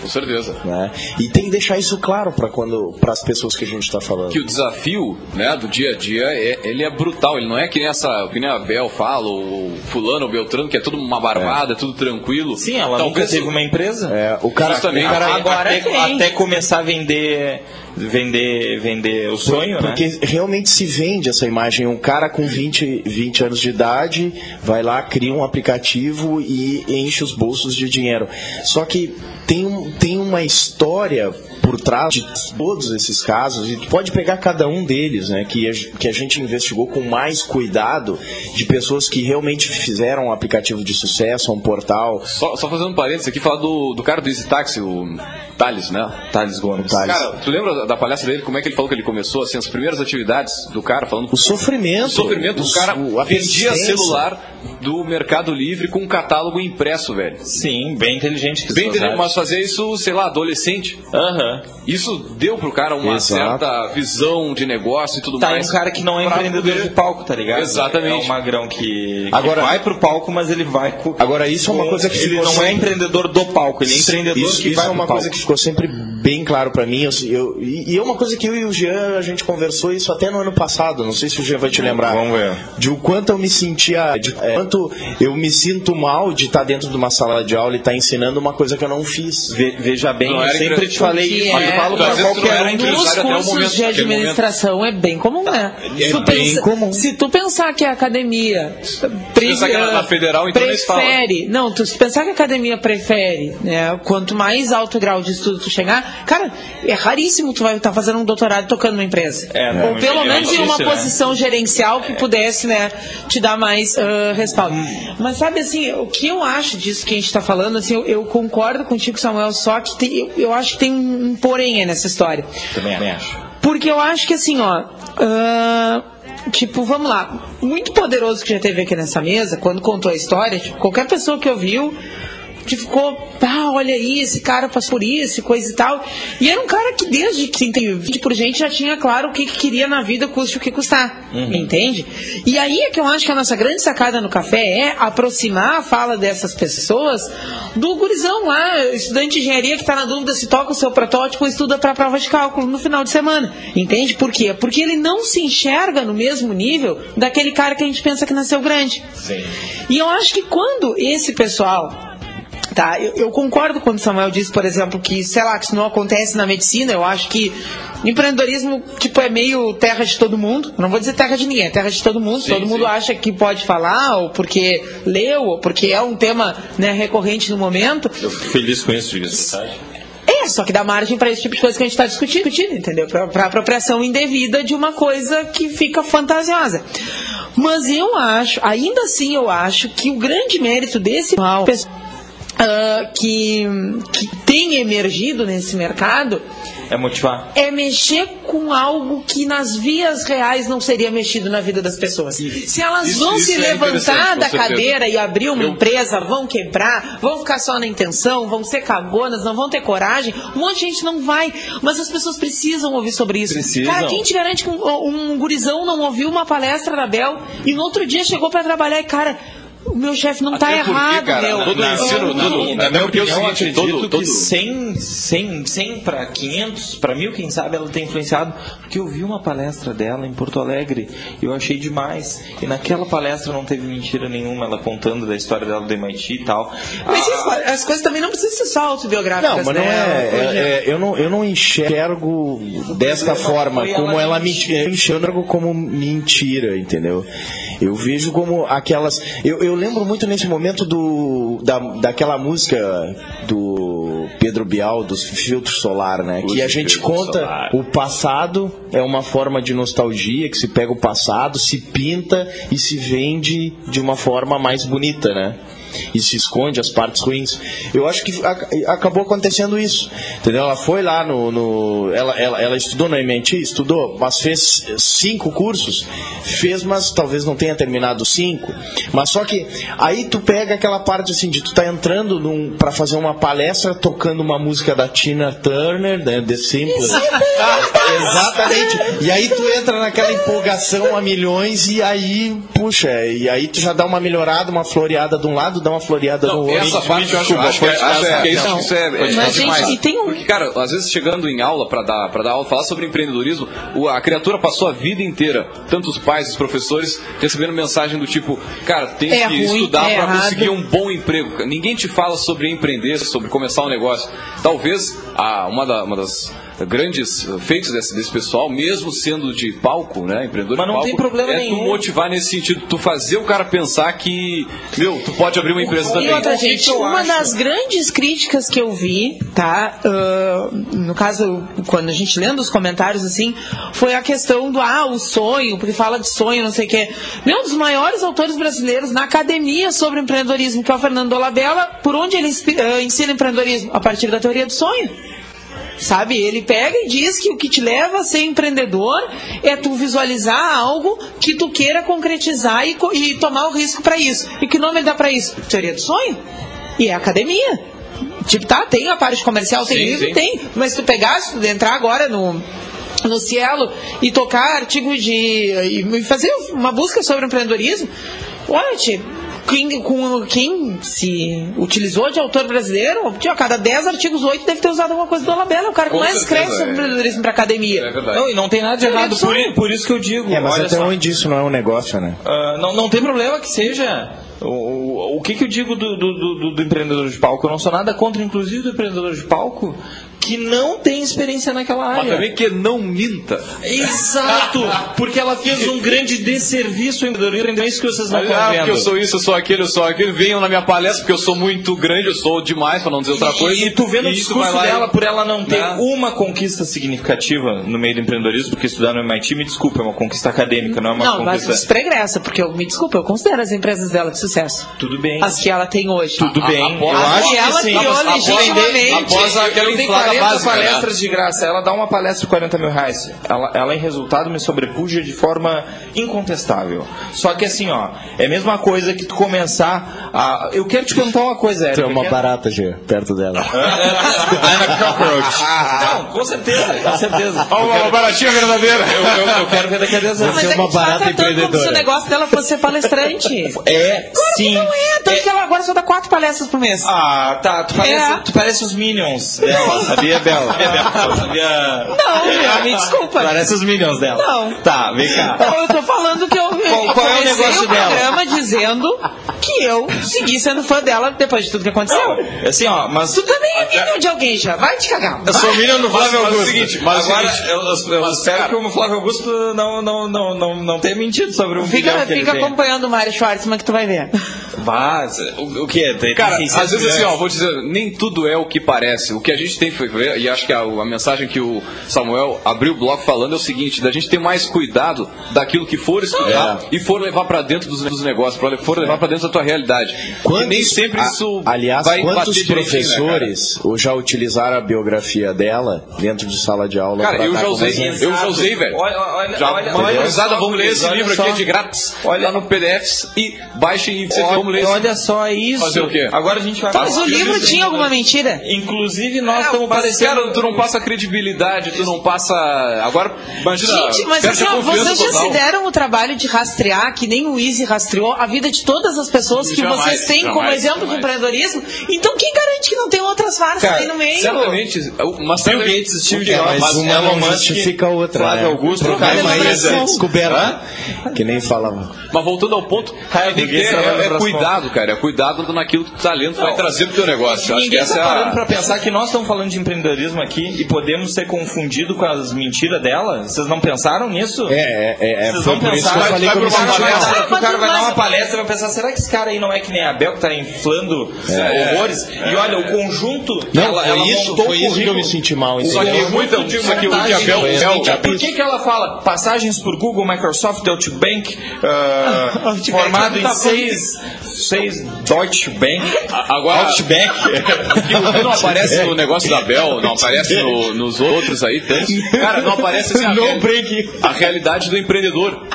Com certeza. Né? E tem que deixar isso claro para quando para as pessoas que a gente está falando. Que o desafio né, do dia a dia é, ele é brutal. Ele não é que nem, essa, que nem a Bel fala, ou fulano, ou Beltrano, que é tudo uma barbada, é tudo tranquilo. Sim, ela nunca Talvez- teve uma empresa. É, o cara, Justamente. o cara- Agora, até, até começar a vender, vender, vender o sonho, né? Porque realmente se vende essa imagem. Um cara com 20, 20 anos de idade vai lá, cria um aplicativo e enche os bolsos de dinheiro. Só que tem, um, tem uma história por trás de todos esses casos, e tu pode pegar cada um deles, né, que a, que a gente investigou com mais cuidado, de pessoas que realmente fizeram um aplicativo de sucesso, um portal. Só, só fazendo um parênteses aqui, falar do, do cara do Easy Taxi, o Thales, né? Thales Gomes. Thales. Cara, tu lembra da, palestra dele? Como é que ele falou que ele começou, assim, as primeiras atividades do cara, falando O sofrimento. O sofrimento, o cara o- a vendia celular do Mercado Livre com um catálogo impresso, velho. Sim, bem inteligente. Bem entendeu, mas fazia isso, sei lá, adolescente. Aham. Isso deu pro cara uma Exato. certa visão de negócio e tudo Tá, mais. é um cara que não é empreendedor poder- de palco, tá ligado? Exatamente. É um magrão que, que Agora- vai pro palco, mas ele vai com... Agora, isso é uma coisa que Ele não é sempre- empreendedor do palco, ele é empreendedor isso, que isso vai é uma coisa palco. que ficou sempre bem claro para mim. Eu, eu, e é uma coisa que eu e o Jean, a gente conversou isso até no ano passado, não sei se o Jean vai te lembrar. Vamos ver. De o quanto eu me sentia, de é, quanto eu me sinto mal de estar dentro de uma sala de aula e estar ensinando uma coisa que eu não fiz. Ve, veja bem, Não eu sempre te falei isso. é- Eu falo pra qualquer um. Nos cursos momento, de administração é bem comum, né? É Se tu bem pensa- comum. Se tu pensar que a academia pre- pensar que na- federal, então, se prefere, não, tu se pensar que a academia prefere, né? Quanto mais alto grau de estudo tu chegar, cara, é raríssimo tu vai estar fazendo um doutorado tocando numa empresa. É, Ou não, pelo é menos em uma né? posição gerencial que pudesse, né, te dar mais ah, respaldo. Mas sabe assim, o que eu acho disso que a gente está falando, assim, eu, eu concordo contigo, Samuel, só que tem- eu, eu acho que tem um porém aí nessa história. Também acho. Porque eu acho que assim, ó. ah, tipo, vamos lá. Muito poderoso que já teve aqui nessa mesa, quando contou a história, tipo, qualquer pessoa que ouviu. Que ficou, ah, olha aí, esse cara passou por isso, coisa e tal. E era um cara que desde que 20 por gente já tinha claro o que, que queria na vida, custe o que custar. Entende? E aí é que eu acho que a nossa grande sacada no café é aproximar a fala dessas pessoas do gurizão lá, estudante de engenharia que está na dúvida se toca o seu protótipo ou estuda para a prova de cálculo no final de semana. Entende? Por quê? Porque ele não se enxerga no mesmo nível daquele cara que a gente pensa que nasceu grande. Sim. E eu acho que quando esse pessoal. Tá, eu, eu concordo quando o Samuel disse, por exemplo, que, sei lá, que isso não acontece na medicina. Eu acho que empreendedorismo, tipo, é meio terra de todo mundo. Eu não vou dizer terra de ninguém, é terra de todo mundo. Sim, todo mundo sim. acha que pode falar, ou porque leu, ou porque é um tema né, recorrente no momento. Eu fico feliz com isso, diga-se. É, só que dá margem para esse tipo de coisa que a gente está discutindo, discutindo, entendeu? Para apropriação indevida de uma coisa que fica fantasiosa. Mas eu acho, ainda assim eu acho que o grande mérito desse mal ah, que, que tem emergido nesse mercado É motivar. é mexer com algo que nas vias reais não seria mexido na vida das pessoas. Se elas Isso- vão isso se é levantar da cadeira e abrir uma Eu- empresa, vão quebrar, vão ficar só na intenção, vão ser cagonas, não vão ter coragem, um monte de gente não vai. Mas as pessoas precisam ouvir sobre isso. Precisam. Cara, quem te garante que um, um gurizão não ouviu uma palestra da Bel e no outro dia chegou para trabalhar e, cara, o meu chefe não tá porque, errado, cara, meu. todo Ah, ensino, não. todo- Na minha porque é o opinião, eu seguinte, todo- todo- que 100, 100, 100 para 500, para mil, quem sabe, ela tem influenciado. Porque eu vi uma palestra dela em Porto Alegre e eu achei demais. E naquela palestra não teve mentira nenhuma, ela contando da história dela do MIT e tal. Mas isso, as coisas também não precisam ser só autobiográficas, Não, mas não né? é, é- é- eu, não, eu não enxergo desta forma, como ela ela me mentir. eu enxergo como mentira, entendeu? Eu vejo como aquelas. Eu, eu lembro muito nesse momento do da, daquela música do Pedro Bial, dos filtros solar, né? Que a gente filtro conta solar. o passado é uma forma de nostalgia, que se pega o passado, se pinta e se vende de uma forma mais bonita, né? E se esconde as partes ruins. Eu acho que ac- acabou acontecendo isso. Entendeu? Ela foi lá no. no- ela, ela, ela estudou no MIT, estudou, mas fez cinco cursos. Fez, mas talvez não tenha terminado cinco. Mas só que aí tu pega aquela parte assim de tu tá entrando pra fazer uma palestra tocando uma música da Tina Turner, né? The Simple. Exatamente. E aí tu entra naquela empolgação a milhões e aí, puxa, e aí tu já dá uma melhorada, uma floreada de um lado, dá uma floreada Não, no outro. essa parte eu acho, acho que, é- acho que é isso, Não, isso é, é, mas, é gente, demais. e tem um- Porque, cara, às vezes chegando em aula para dar para dar aula, falar sobre empreendedorismo, a criatura passou a vida inteira, tanto os pais, os professores, recebendo mensagem do tipo, cara, tem É que ruim, estudar é para conseguir um bom emprego. Ninguém te fala sobre empreender, sobre começar um negócio. Talvez a, uma, da- uma das grandes eh, feitos desse, desse pessoal, mesmo sendo de palco, né, empreendedor Mas de não palco, tem problema é nenhum. tu motivar nesse sentido, tu fazer o cara pensar que, meu, tu pode abrir uma empresa E também. outra, O que gente, uma acho? das grandes críticas que eu vi, tá? ah, no caso, quando a gente lendo os comentários, assim, foi a questão do, ah, o sonho, porque fala de sonho, não sei o quê. Meu, um dos maiores autores brasileiros na academia sobre empreendedorismo, que é o Fernando Dolabella, por onde ele ah, ensina empreendedorismo? A partir da teoria do sonho. Sabe, ele pega e diz que o que te leva a ser empreendedor é tu visualizar algo que tu queira concretizar e, e tomar o risco para isso. E que nome ele dá para isso? Teoria do sonho. E é academia. Tipo, tá, tem a parte comercial, tem Sim, livro, sim. tem. Mas se tu pegar, se tu entrar agora no, no Cielo e tocar artigo de. e fazer uma busca sobre empreendedorismo, olha, tio, quem, com quem se utilizou de autor brasileiro, tinha, a cada 10 artigos, 8 deve ter usado alguma coisa do Dolabella. É o cara que Com mais certeza, escreve sobre é. empreendedorismo pra academia. É verdade. Não, e não tem nada de errado, do por, por isso que eu digo. É, mas olha até só. onde isso não é um negócio, né? Ah, não, não tem problema que seja. O, o, o que, que eu digo do, do, do- do empreendedor de palco? Eu não sou nada contra, inclusive, do empreendedor de palco que não tem experiência naquela Mas área. também que não minta. Exato! Porque ela fez um grande desserviço ao empreendedorismo. É isso que vocês não estão Ah, vendo. porque eu sou isso, eu sou aquele, eu sou aquele. Venham na minha palestra porque eu sou muito grande, eu sou demais, pra não dizer outra coisa. E, e tu vendo o isso discurso lá e- dela, por ela não ter Né? uma conquista significativa no meio do empreendedorismo, porque estudar no MIT, me desculpa, é uma conquista acadêmica, não é uma Não, mas conquista... pregressa, porque eu me desculpa, eu considero as empresas dela de sucesso. Tudo bem. As que ela tem hoje. Tudo bem. após- eu acho que ela sim. criou Após- legitimamente. após aquela Ela tem inflada 40 básica, né? palestras de graça. Ela dá uma palestra de 40 mil reais. Ela, ela, em resultado, me sobrepuja de forma incontestável. Só que assim, ó, é a mesma coisa que tu começar a... Eu quero te perguntar uma coisa, Tu Érica. é uma que barata, Gê, perto dela. I'm a cockroach. Não, com certeza, com certeza. Ó, uma baratinha verdadeira. Eu, eu, eu quero ver daqui a 10 Não, anos. mas Você é é uma tu barata tratando como se o empreendedora. negócio dela fosse ser palestrante. É, sim. Não é, tanto que ela agora só dá quatro palestras por mês. Ah, tá. Tu parece, É. tu parece os Minions dela, sabia, Bela? É, Bela. Sabia... Não, me desculpa. Parece os Minions dela. Não. Tá, vem cá. Não, eu tô falando que eu, eu qual é o negócio o dela? programa dizendo que eu segui sendo fã dela depois de tudo que aconteceu. Assim, ó, mas... Tu também é filho de alguém já, vai te cagar. Eu sou Minion do Flávio Mas- mas é o Augusto. seguinte, mas é Agora, seguinte, eu, eu- eu espero que o Flávio Augusto não, não, não, não, não tenha mentido sobre o Fica, ele fica tem. acompanhando o Mário Schwartzman que tu vai ver. Mas, o, o quê? Tem, Cara, às 600 vezes assim, ó, vou dizer, nem tudo é o que parece. O que a gente tem que ver, e acho que a, a mensagem que o Samuel abriu o bloco falando é o seguinte, da gente ter mais cuidado daquilo que for estudar e for levar pra dentro dos, dos negócios, pra, for levar pra dentro da tua realidade. Porque nem sempre a- isso aliás, vai quantos né, professores já utilizaram a biografia dela dentro de sala de aula? Cara, pra eu dar já como usei, exemplo? eu já usei, velho. Olha, olha, Já, olha, olha vamos ler esse olha livro só. aqui, é de grátis. Olha- lá no PDFs e baixem e você vamos ler Olha, só isso. Fazer o quê? Agora a gente vai mas o livro tinha alguma mentira? Inclusive, nós estamos mas, parecendo... cara, tu não passa credibilidade, tu não passa. Agora, imagina. Gente, mas assim, ó, vocês já total. se deram o trabalho de rastrear, que nem o Easy rastreou, a vida de todas as pessoas que Jamais, vocês têm como jamais, exemplo de jamais. empreendedorismo? Então quem garante que não tem outras farsas Cara, aí no meio? Certamente, mas Bill certamente- Gates, Steve O? Jobs, Mas uma Elon não Musk, justifica a outra, Flávio né? Augusto, o Cara, aí é mas- a descoberta. Que nem falava. Mas voltando ao ponto, tem que ter, é, é próximo cuidado, cara. É cuidado naquilo que tu tá lendo, tu vai trazer pro teu negócio. Acho que essa é parando a. para pensar que nós estamos falando de empreendedorismo aqui e podemos ser confundidos com as mentiras dela? Vocês não pensaram nisso? É, é, é, é Vocês foi vão por isso que pensar, eu falei vai pra me uma palestra, que o cara vai dar Mas- uma palestra e vai pensar, será que esse cara aí não é que nem a Bel que tá inflando é, horrores? E olha, o conjunto. Não, ela, foi ela isso, montou foi isso que eu me senti mal. Só que muita, só que o que a Bel, Por que, que ela fala passagens por Google, Microsoft, Deutsche Bank, Bank formado em tá seis, seis Deutsche Bank, Agora- Deutsche Bank. Não aparece no negócio da Bel, não aparece no- nos outros aí, tantos. Cara, não aparece assim, a, real- a realidade do empreendedor.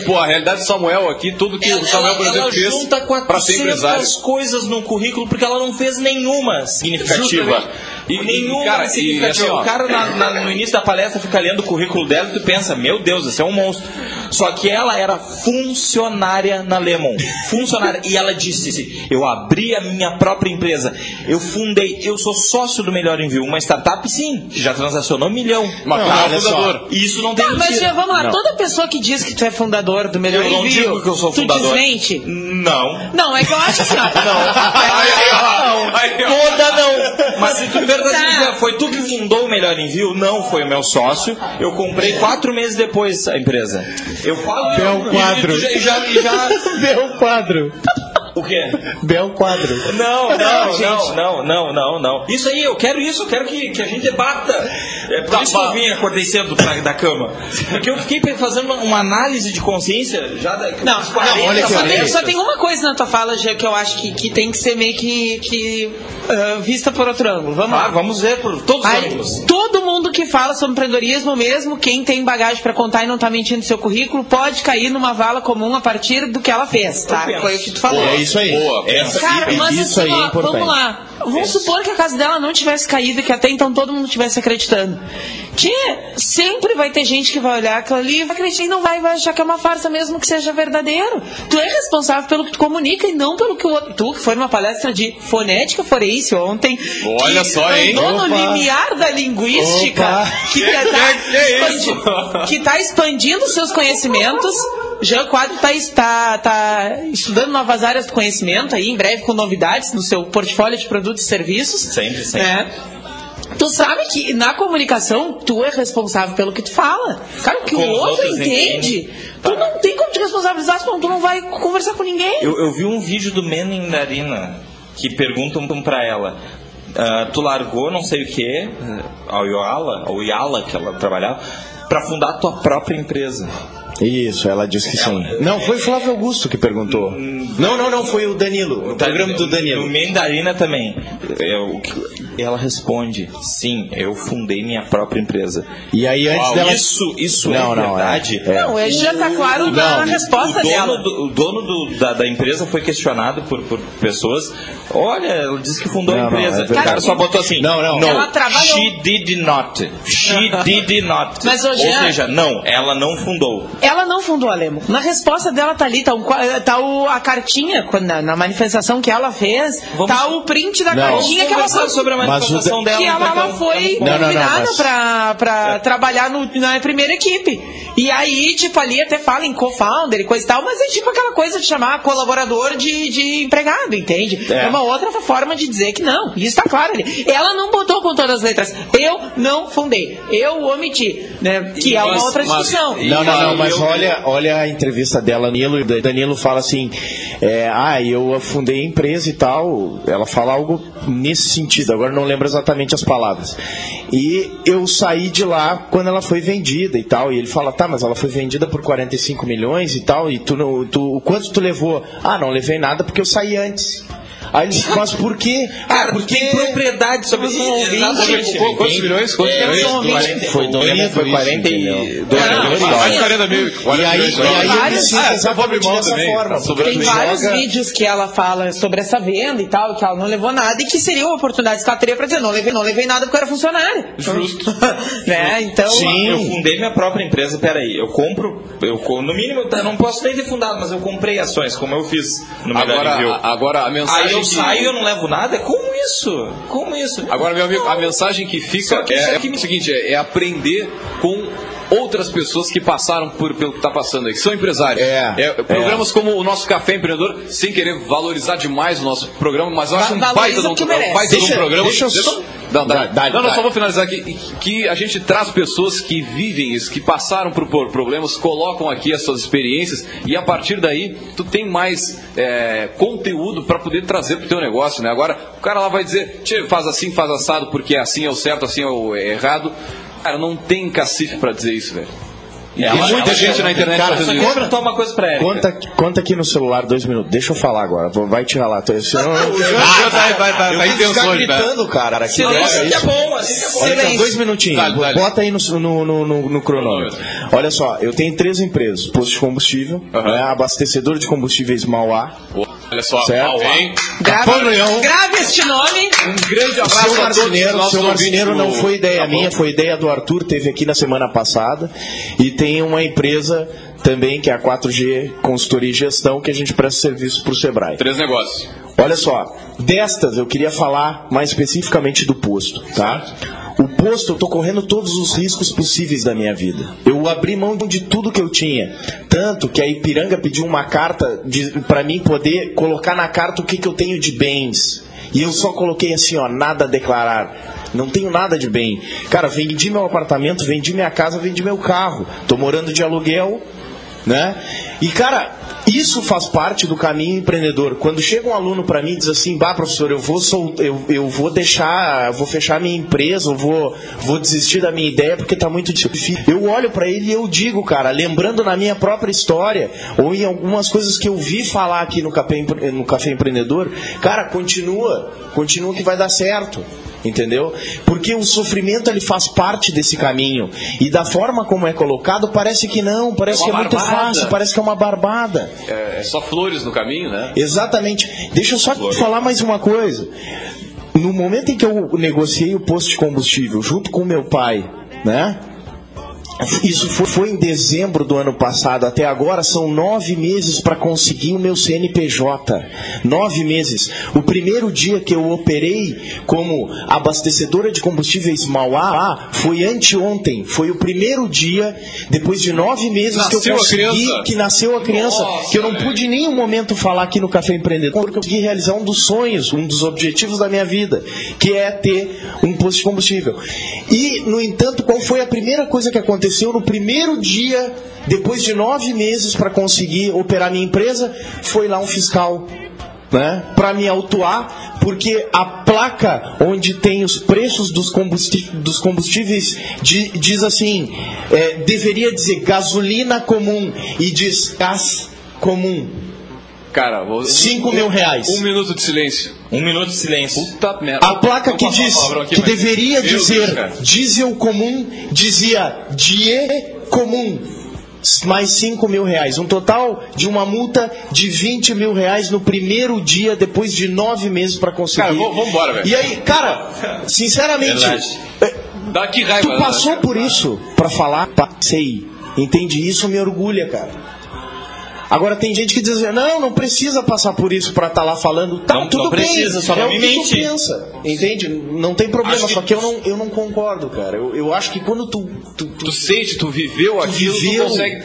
Tipo, a realidade do Samuel aqui, tudo que o Samuel, por exemplo, ela fez junta ser empresário. 400 coisas no currículo porque ela não fez nenhuma significativa. Justamente. E- e, nenhuma cara, e significativa. assim, ó, o cara na- na- no início da palestra fica lendo o currículo dela e tu pensa, meu Deus, esse é um monstro. Só que ela era funcionária na Lemon. Funcionária. E ela disse, eu abri a minha própria empresa. Eu fundei, eu sou sócio do Melhor Envio. Uma startup, sim, que já transacionou um milhão. Mas Não, é olha só, fundador. E isso não tem Tá, mas mentira. vamos lá, Não. toda pessoa que diz que tu é fundador do Melhor Eu não Envio, digo que eu sou tu fundador. desmente? Não. Não, é que eu acho assim. Não, ó. toda não. Mas se tu verdade Tá. foi tu que fundou o Melhor Envio? Não, foi o meu sócio. Eu comprei quatro meses depois a empresa. Eu falo. E- Quadro. E, tu já, e já, e já- Bel quadro. O quê? Bel quadro. Não, não, gente. não, não, não, não, não. Isso aí, eu quero isso, eu quero que, que a gente debata. É por isso que eu vim, acordei cedo pra, da cama. Porque eu fiquei fazendo uma, uma análise de consciência já da. Não, não, 40 olha só, tem, só tem uma coisa na tua fala, já que eu acho que, que tem que ser meio que, que ah, vista por outro ângulo. Vamos Ah, lá. vamos ver por todos os ângulos. todo mundo que fala sobre empreendedorismo, mesmo quem tem bagagem para contar e não tá mentindo no seu currículo, pode cair numa vala comum a partir do que ela fez, tá? Foi o que tu falou. É isso aí. Boa, É, Cara, mas isso assim, ó, é importante. vamos lá. Vamos supor que a casa dela não tivesse caído e que até então todo mundo estivesse acreditando. Tia, sempre vai ter gente que vai olhar aquilo ali e vai acreditar e não vai, vai achar que é uma farsa mesmo que seja verdadeiro. Tu é responsável pelo que tu comunica e não pelo que o outro. Tu, que foi numa palestra de fonética forense ontem. Olha que só, hein? andou no Opa. limiar da linguística. Opa. Que, Que- tá que- que é isso? expandi- que tá expandindo seus conhecimentos. Jean Quadro tá, está tá estudando novas áreas do conhecimento aí, em breve com novidades no seu portfólio de produtos e serviços. Sempre, sempre. né? Tu sabe que na comunicação tu é responsável pelo que tu fala. Cara, o que Como o outro outros entende, tu não tem como te responsabilizar, senão tu não vai conversar com ninguém. Eu, eu vi um vídeo do Menin Darina que perguntam pra ela. ah, tu largou não sei o que, ao Yala, ao Yala que ela trabalhava, pra fundar a tua própria empresa. Isso, ela disse que sim. Não, foi o Flávio Augusto que perguntou. Não, não, não, foi o Danilo. O programa do No Danilo. Mandarina também. Eu, ela responde: Sim, eu fundei minha própria empresa. E aí antes Uau, dela. Isso, isso Não, é não, verdade? é. Não, hoje já tá claro na resposta o dono, dela. do, o dono do- da, da empresa foi questionado por, por pessoas. Olha, ela disse que fundou Não, a não, empresa. é o cara só botou assim: Não, não. Ela trabalhou- She did not. She did not. Mas, hoje Ou é- seja, não, ela não fundou. Ela não fundou a Lemo. Na resposta dela tá ali, tá, um qua- tá o, a cartinha, na, na manifestação que ela fez, Vamos- tá o print da Não. cartinha que ela foi, sobre a Mas o manifestação da- dela. que ela, ela foi Não, não, não, convidada mas- pra, pra trabalhar no- na primeira equipe. E aí, tipo, ali até fala em co-founder e coisa e tal, mas é tipo aquela coisa de chamar colaborador de, de empregado, entende? É. É. uma outra forma de dizer que não. Isso tá claro ali. Ela não botou com todas as letras. Eu não fundei. Eu omiti. Né? Que é uma Mas- outra mas- discussão. e- Não, não, não, mas olha, olha a entrevista dela, Danilo, Danilo fala assim, é, ah, eu fundei a empresa e tal, ela fala algo nesse sentido, agora não lembro exatamente as palavras. E eu saí de lá quando ela foi vendida e tal, e ele fala, tá, mas ela foi vendida por 45 milhões e tal, e tu, tu quanto tu levou? Ah, não levei nada porque eu saí antes. Aí ele disse, mas por quê? Ah, porque... tem propriedade sobre Mas ouvinte- Exatamente. Qu- Quantos milhões? Quantos milhões? ouvinte- 40, Foi doido foi isso, 40 e... Mais de 40 mil. E 40 aí, essa pobre mão também, forma. Tem vários vídeos que ela fala sobre essa venda e tal, que ela não levou nada e que seria uma oportunidade que ela teria pra dizer, não levei, não levei nada porque eu era funcionário. Justo. né? Então, Eu fundei minha própria empresa, peraí, eu compro, eu, no mínimo, eu não posso nem ter fundado, mas eu comprei ações, como eu fiz no Melhor Agora, agora a mensagem eu saio e eu não levo nada? Como isso? Como isso? Agora, meu amigo, a mensagem que fica é, é que- o seguinte: é, é aprender com outras pessoas que passaram por, pelo que está passando aí, que são empresários. É, programas como o nosso Café Empreendedor, sem querer valorizar demais o nosso programa, mas eu acho um baita de um, o que merece. baita de um Deixa- programa. deixa eu só- Não, dá- Dá- dá- não, não, dá. só vou finalizar aqui. Que a gente traz pessoas que vivem isso, que passaram por, por problemas, colocam aqui as suas experiências e a partir daí tu tem mais é, conteúdo para poder trazer pro teu negócio, né? Agora o cara lá vai dizer, "Tchê, faz assim, faz assado, porque assim é o certo, assim é o errado. Cara, não tem cacife para dizer isso, velho. E Ela- tem muita ela- gente na internet Cara, fazendo isso. quero perguntar uma coisa pra Erika. Conta, conta aqui no celular dois minutos. Deixa eu falar agora. Vou- Vai tirar lá. Tô- Senão, Ah, tá, tá, tá, tá eu vou em ficar tensões, né? gritando, cara. Aqui, Silêncio é que é isso. bom, assim que é bom. Olha, Silêncio. dois minutinhos. Dale, dale. Bota aí no, no, no, no- no cronômetro. Olha só, eu tenho três empresas: posto de combustível, né, abastecedor de combustíveis Mauá. Olha só, Certo. Hein? grave, grave este nome. Um grande abraço seu a marceneiro, nossos seu marceneiro não foi ideia Tá minha, foi ideia do Arthur, teve aqui na semana passada. E tem uma empresa também, que é a 4G Consultoria e Gestão, que a gente presta serviço para o Sebrae. Três negócios. Olha só, destas eu queria falar mais especificamente do posto, tá? O posto, eu tô correndo todos os riscos possíveis da minha vida. Eu abri mão de tudo que eu tinha. Tanto que a Ipiranga pediu uma carta para mim poder colocar na carta o que, que eu tenho de bens. E eu só coloquei assim, ó, nada a declarar. Não tenho nada de bem. Cara, vendi meu apartamento, vendi minha casa, vendi meu carro. Tô morando de aluguel, né? E cara, isso faz parte do caminho empreendedor. Quando chega um aluno para mim e diz assim, bah, professor, eu vou sol... eu, eu vou deixar, eu vou fechar minha empresa, eu vou, vou desistir da minha ideia porque tá muito difícil. Eu olho para ele e eu digo, cara, lembrando na minha própria história ou em algumas coisas que eu vi falar aqui no Café, no Café Empreendedor, cara, continua, continua que vai dar certo. Entendeu? Porque o sofrimento ele faz parte desse caminho. E da forma como é colocado, parece que não, parece É que é uma muito barbada. fácil, parece que é uma barbada. É, é só flores no caminho, né? Exatamente. Deixa eu só falar mais uma coisa. no momento em que eu negociei o posto de combustível junto com meu pai, né? Isso foi, em dezembro do ano passado. Até agora são nove meses para conseguir o meu CNPJ. Nove meses. O primeiro dia que eu operei como abastecedora de combustíveis Mauá foi anteontem. Foi o primeiro dia, depois de nove meses, nasceu que eu consegui que nasceu a criança. Nossa, que eu não pude em nenhum momento falar aqui no Café Empreendedor, porque eu consegui realizar um dos sonhos, um dos objetivos da minha vida, que é ter um posto de combustível. E, no entanto, qual foi a primeira coisa que aconteceu? Aconteceu no primeiro dia, depois de nove meses para conseguir operar minha empresa, foi lá um fiscal né, para me autuar, porque a placa onde tem os preços dos combustíveis, dos combustíveis diz assim, é, deveria dizer gasolina comum e diz gás comum. Cara, vou... 5 mil reais. Um minuto de silêncio. Um minuto de silêncio. Puta merda. A placa que diz aqui, que deveria dizer Deus, diesel comum dizia die comum. Mais 5 mil reais. Um total de uma multa de 20 mil reais no primeiro dia, depois de nove meses para conseguir. Cara, vamos embora, velho. E aí, cara, sinceramente. É, Dá que raiva. Tu passou por isso para falar? Passei. Entende? Isso me orgulha, cara. Agora tem gente que diz, não, não precisa passar por isso para estar tá lá falando. Tá, não, tudo não bem. precisa, só é não me mente. pensa, entende? Não tem problema, que... só que eu não, eu não concordo, cara. Eu, eu acho que quando tu... Tu, tu, tu sente, tu viveu tu aquilo, viveu... tu consegue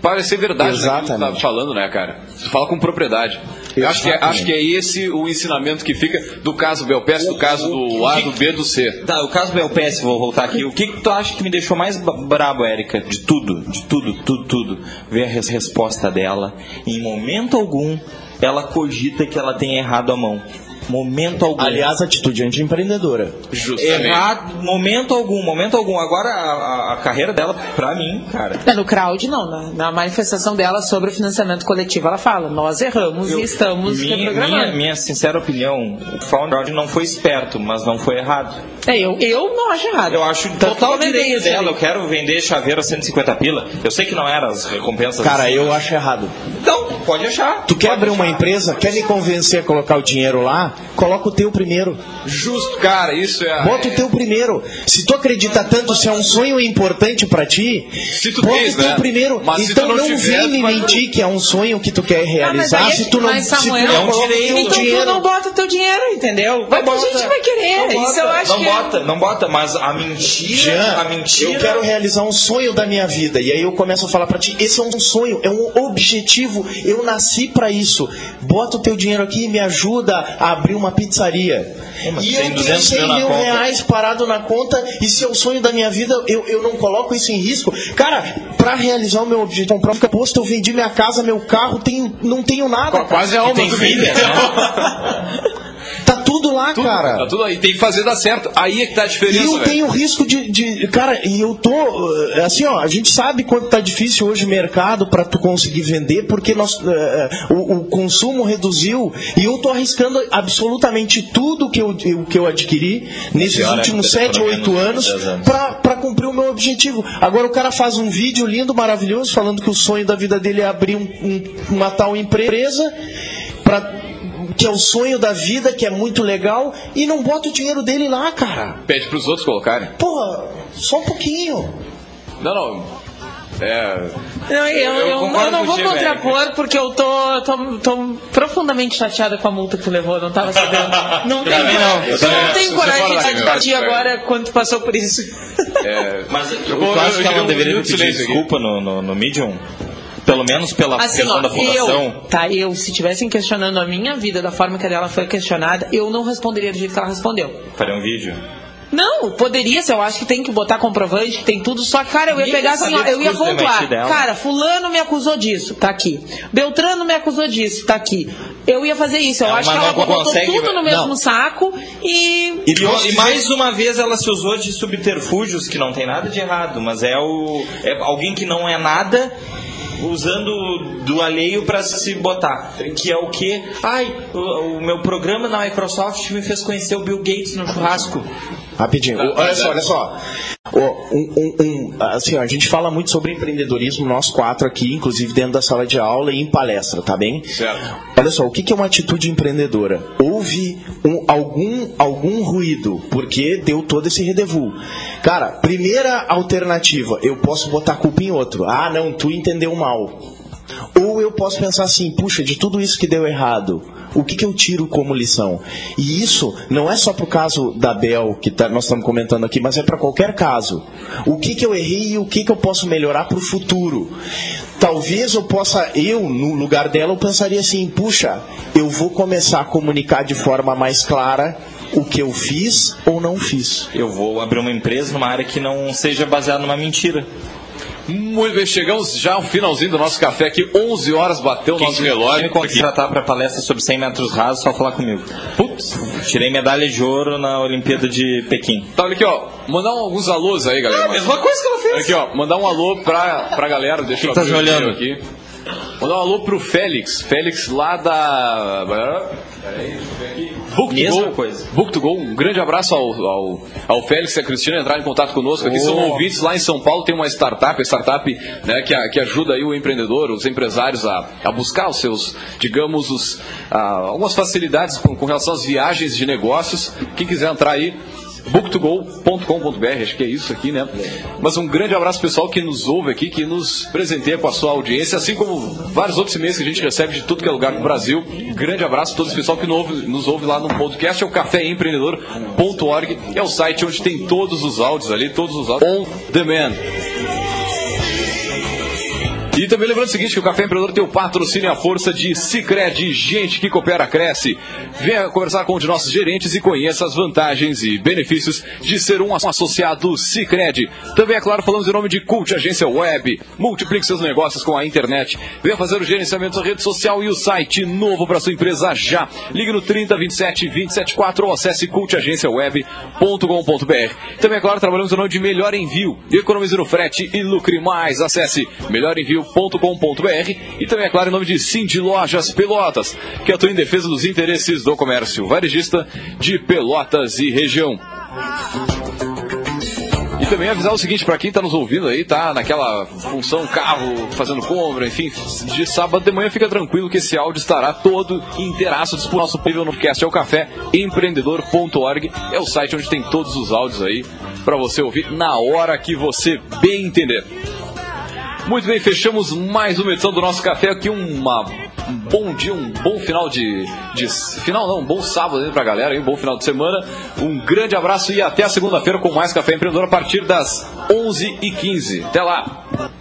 parecer verdade Exatamente. Né, que tu tá falando, né, cara? Tu fala com propriedade. Eu acho que, é, acho que é esse o ensinamento que fica do caso Belpes, do caso do A, do B, do C. Tá, o caso Belpes, vou voltar aqui. O que, que tu acha que me deixou mais brabo, Érica? De tudo, de tudo, tudo, tudo. Ver a resposta dela. Em momento algum, ela cogita que ela tem errado a mão. Momento algum. Aliás, atitude anti-empreendedora. Justamente. Errado, momento algum, momento algum. Agora, a, a carreira dela, pra mim, cara. É, no crowd, não. Na, na, manifestação dela sobre o financiamento coletivo, ela fala: nós erramos eu, e estamos minha, reprogramando. Minha, minha sincera opinião, o Founder não foi esperto, mas não foi errado. É, eu, eu não acho errado. Eu acho total direito dela. Eu quero vender chaveiro a 150 pila. Eu sei que não eram as recompensas. Cara, assim. eu acho errado. Então, pode achar. Tu quer pode abrir achar. uma empresa, quer me convencer a colocar o dinheiro lá? Coloca o teu primeiro. Justo, cara, isso é. Bota o teu primeiro. Se tu acredita tanto, se é um sonho importante para ti, se tu bota tens, o teu né? primeiro. Mas então não, não tiver, vem me mentir que é um sonho que tu quer realizar. Ah, se tu não, mas, Samuel, se tu não é um direito. Então dinheiro. tu não bota o teu dinheiro, entendeu? Vai não que a gente vai querer. Não isso bota, eu acho não que bota, é... não bota, mas a mentira, Jean, a mentira. Eu quero realizar um sonho da minha vida. E aí eu começo a falar para ti, esse é um sonho, é um objetivo. Eu nasci para isso. Bota o teu dinheiro aqui e me ajuda a abrir uma pizzaria. É, e eu tenho 100 mil, reais parado na conta e se é o sonho da minha vida, eu, eu não coloco isso em risco. Cara, para realizar o meu objetivo, para ficar posto, eu vendi minha casa, meu carro, tenho, não tenho nada. Quase a alma né? Tá tudo lá, tudo, cara. Tá tudo aí. Tem que fazer dar certo. Aí é que tá a diferença. E eu véio. tenho risco de, de, Cara, e eu tô. Assim, ó, a gente sabe quanto tá difícil hoje o mercado para tu conseguir vender, porque nós, uh, o, o, consumo reduziu e eu tô arriscando absolutamente tudo que eu, que eu adquiri nesses Senhora, últimos 7, 8 anos, anos. para cumprir o meu objetivo. Agora o cara faz um vídeo lindo, maravilhoso, falando que o sonho da vida dele é abrir um, um, uma tal empresa para que é o sonho da vida, que é muito legal, e não bota o dinheiro dele lá, cara. Pede pros outros colocarem. Porra, só um pouquinho. Não, não. É. Não, eu, eu, eu, eu não vou contrapor porque eu tô, tô, tô, profundamente chateada com a multa que tu levou, não tava sabendo. Não tem, não. Eu não tenho coragem de admitir agora quando passou por isso. É, mas eu, eu, eu acho que ela não deveria pedir desculpa no, no, no Medium? Pelo menos pela assim, questão ó, da fundação. Eu, tá, eu, se tivessem questionando a minha vida da forma que ela foi questionada, eu não responderia do jeito que ela respondeu. Faria um vídeo? Não, poderia ser, eu acho que tem que botar comprovante, que tem tudo, só que, cara, eu ia pegar assim, ó, eu ia pontuar. Cara, fulano me acusou disso, tá aqui. Beltrano me acusou disso, tá aqui. Eu ia fazer isso, eu Ela acho que ela botou consegue... tudo no mesmo não. saco e... E, e, mais uma vez ela se usou de subterfúgios, que não tem nada de errado, mas é, o, é alguém que não é nada usando do alheio para se botar. Que é o que? Ai, o, o, meu programa na Microsoft me fez conhecer o Bill Gates no churrasco. Rapidinho. Tá, olha tá, só, tá. olha só. Um- um- um, assim, a gente fala muito sobre empreendedorismo, nós quatro aqui, inclusive dentro da sala de aula e em palestra, tá bem? Certo. Olha só, o que que é uma atitude empreendedora? Houve um- algum, algum ruído, porque deu todo esse redevu. Cara, primeira alternativa, eu posso botar a culpa em outro. Ah, não, tu entendeu mal. Ou eu posso pensar assim, puxa, de tudo isso que deu errado, o que, que eu tiro como lição? E isso não é só pro caso da Bel, que tá- nós estamos comentando aqui, mas é para qualquer caso. O que, que eu errei e o que, que eu posso melhorar para o futuro? Talvez eu possa, eu, no lugar dela, eu pensaria assim, puxa, eu vou começar a comunicar de forma mais clara o que eu fiz ou não fiz. Eu vou abrir uma empresa numa área que não seja baseada numa mentira. Muito bem, chegamos já ao finalzinho do nosso café aqui. 11 horas bateu o nosso Quem relógio. me contratar para palestra sobre 100 metros rasos, só falar comigo. Putz, tirei medalha de ouro na Olimpíada de Pequim. Tá, olha aqui, ó. Mandar alguns alôs aí, galera. mesma coisa que ela fez. Aqui, ó. Mandar um alô pra, pra galera. Deixa eu Quem tá abrir olhando? aqui. Mandar um alô pro Félix. Félix lá da. Book to Mesma Go. coisa. Book to Go. Um grande abraço ao, ao, ao Félix e a Cristina entrarem em contato conosco aqui. São Oh. ouvintes lá em São Paulo. Tem uma startup, a startup né, que, a- que ajuda aí o empreendedor, os empresários a, a buscar os seus, digamos, os, ah, algumas facilidades com, com relação às viagens de negócios. Quem quiser entrar aí, booktogo.com.br, acho que é isso aqui, né? Mas um grande abraço pessoal que nos ouve aqui, que nos presenteia com a sua audiência, assim como vários outros e-mails que a gente recebe de tudo que é lugar do Brasil. Um grande abraço a todo esse pessoal que nos ouve, nos ouve lá no podcast, é o caféempreendedor.org, é o site onde tem todos os áudios ali, todos os áudios on demand. E também lembrando o seguinte, que o Café Empreendedor tem o patrocínio e a força de Cicred, gente que coopera, cresce. Venha conversar com um de nossos gerentes e conheça as vantagens e benefícios de ser um associado Cicred. Também, é claro, falamos em nome de Cult Agência Web. Multiplique seus negócios com a internet. Venha fazer o gerenciamento da rede social e o site novo para sua empresa já. Ligue no 30 27 274 ou acesse cultagenciaweb.com.br. Também, é claro, trabalhamos em nome de Melhor Envio. Economize no frete e lucre mais. Acesse melhorenvio.com.br e também, é claro, em nome de Cindy Lojas Pelotas, que atua em defesa dos interesses do comércio varejista de Pelotas e região. E também avisar o seguinte, para quem está nos ouvindo aí, tá naquela função carro, fazendo compra, enfim, de sábado de manhã, fica tranquilo que esse áudio estará todo inteiraço disponível no nosso nível no podcast, é o café empreendedor.org, é o site onde tem todos os áudios aí para você ouvir na hora que você bem entender. Muito bem, fechamos mais uma edição do nosso café aqui. Uma, um bom dia, um bom final de, de. Final não, um bom sábado aí pra galera, um bom final de semana. Um grande abraço e até a segunda-feira com mais Café Empreendedor a partir das 11h15. Até lá!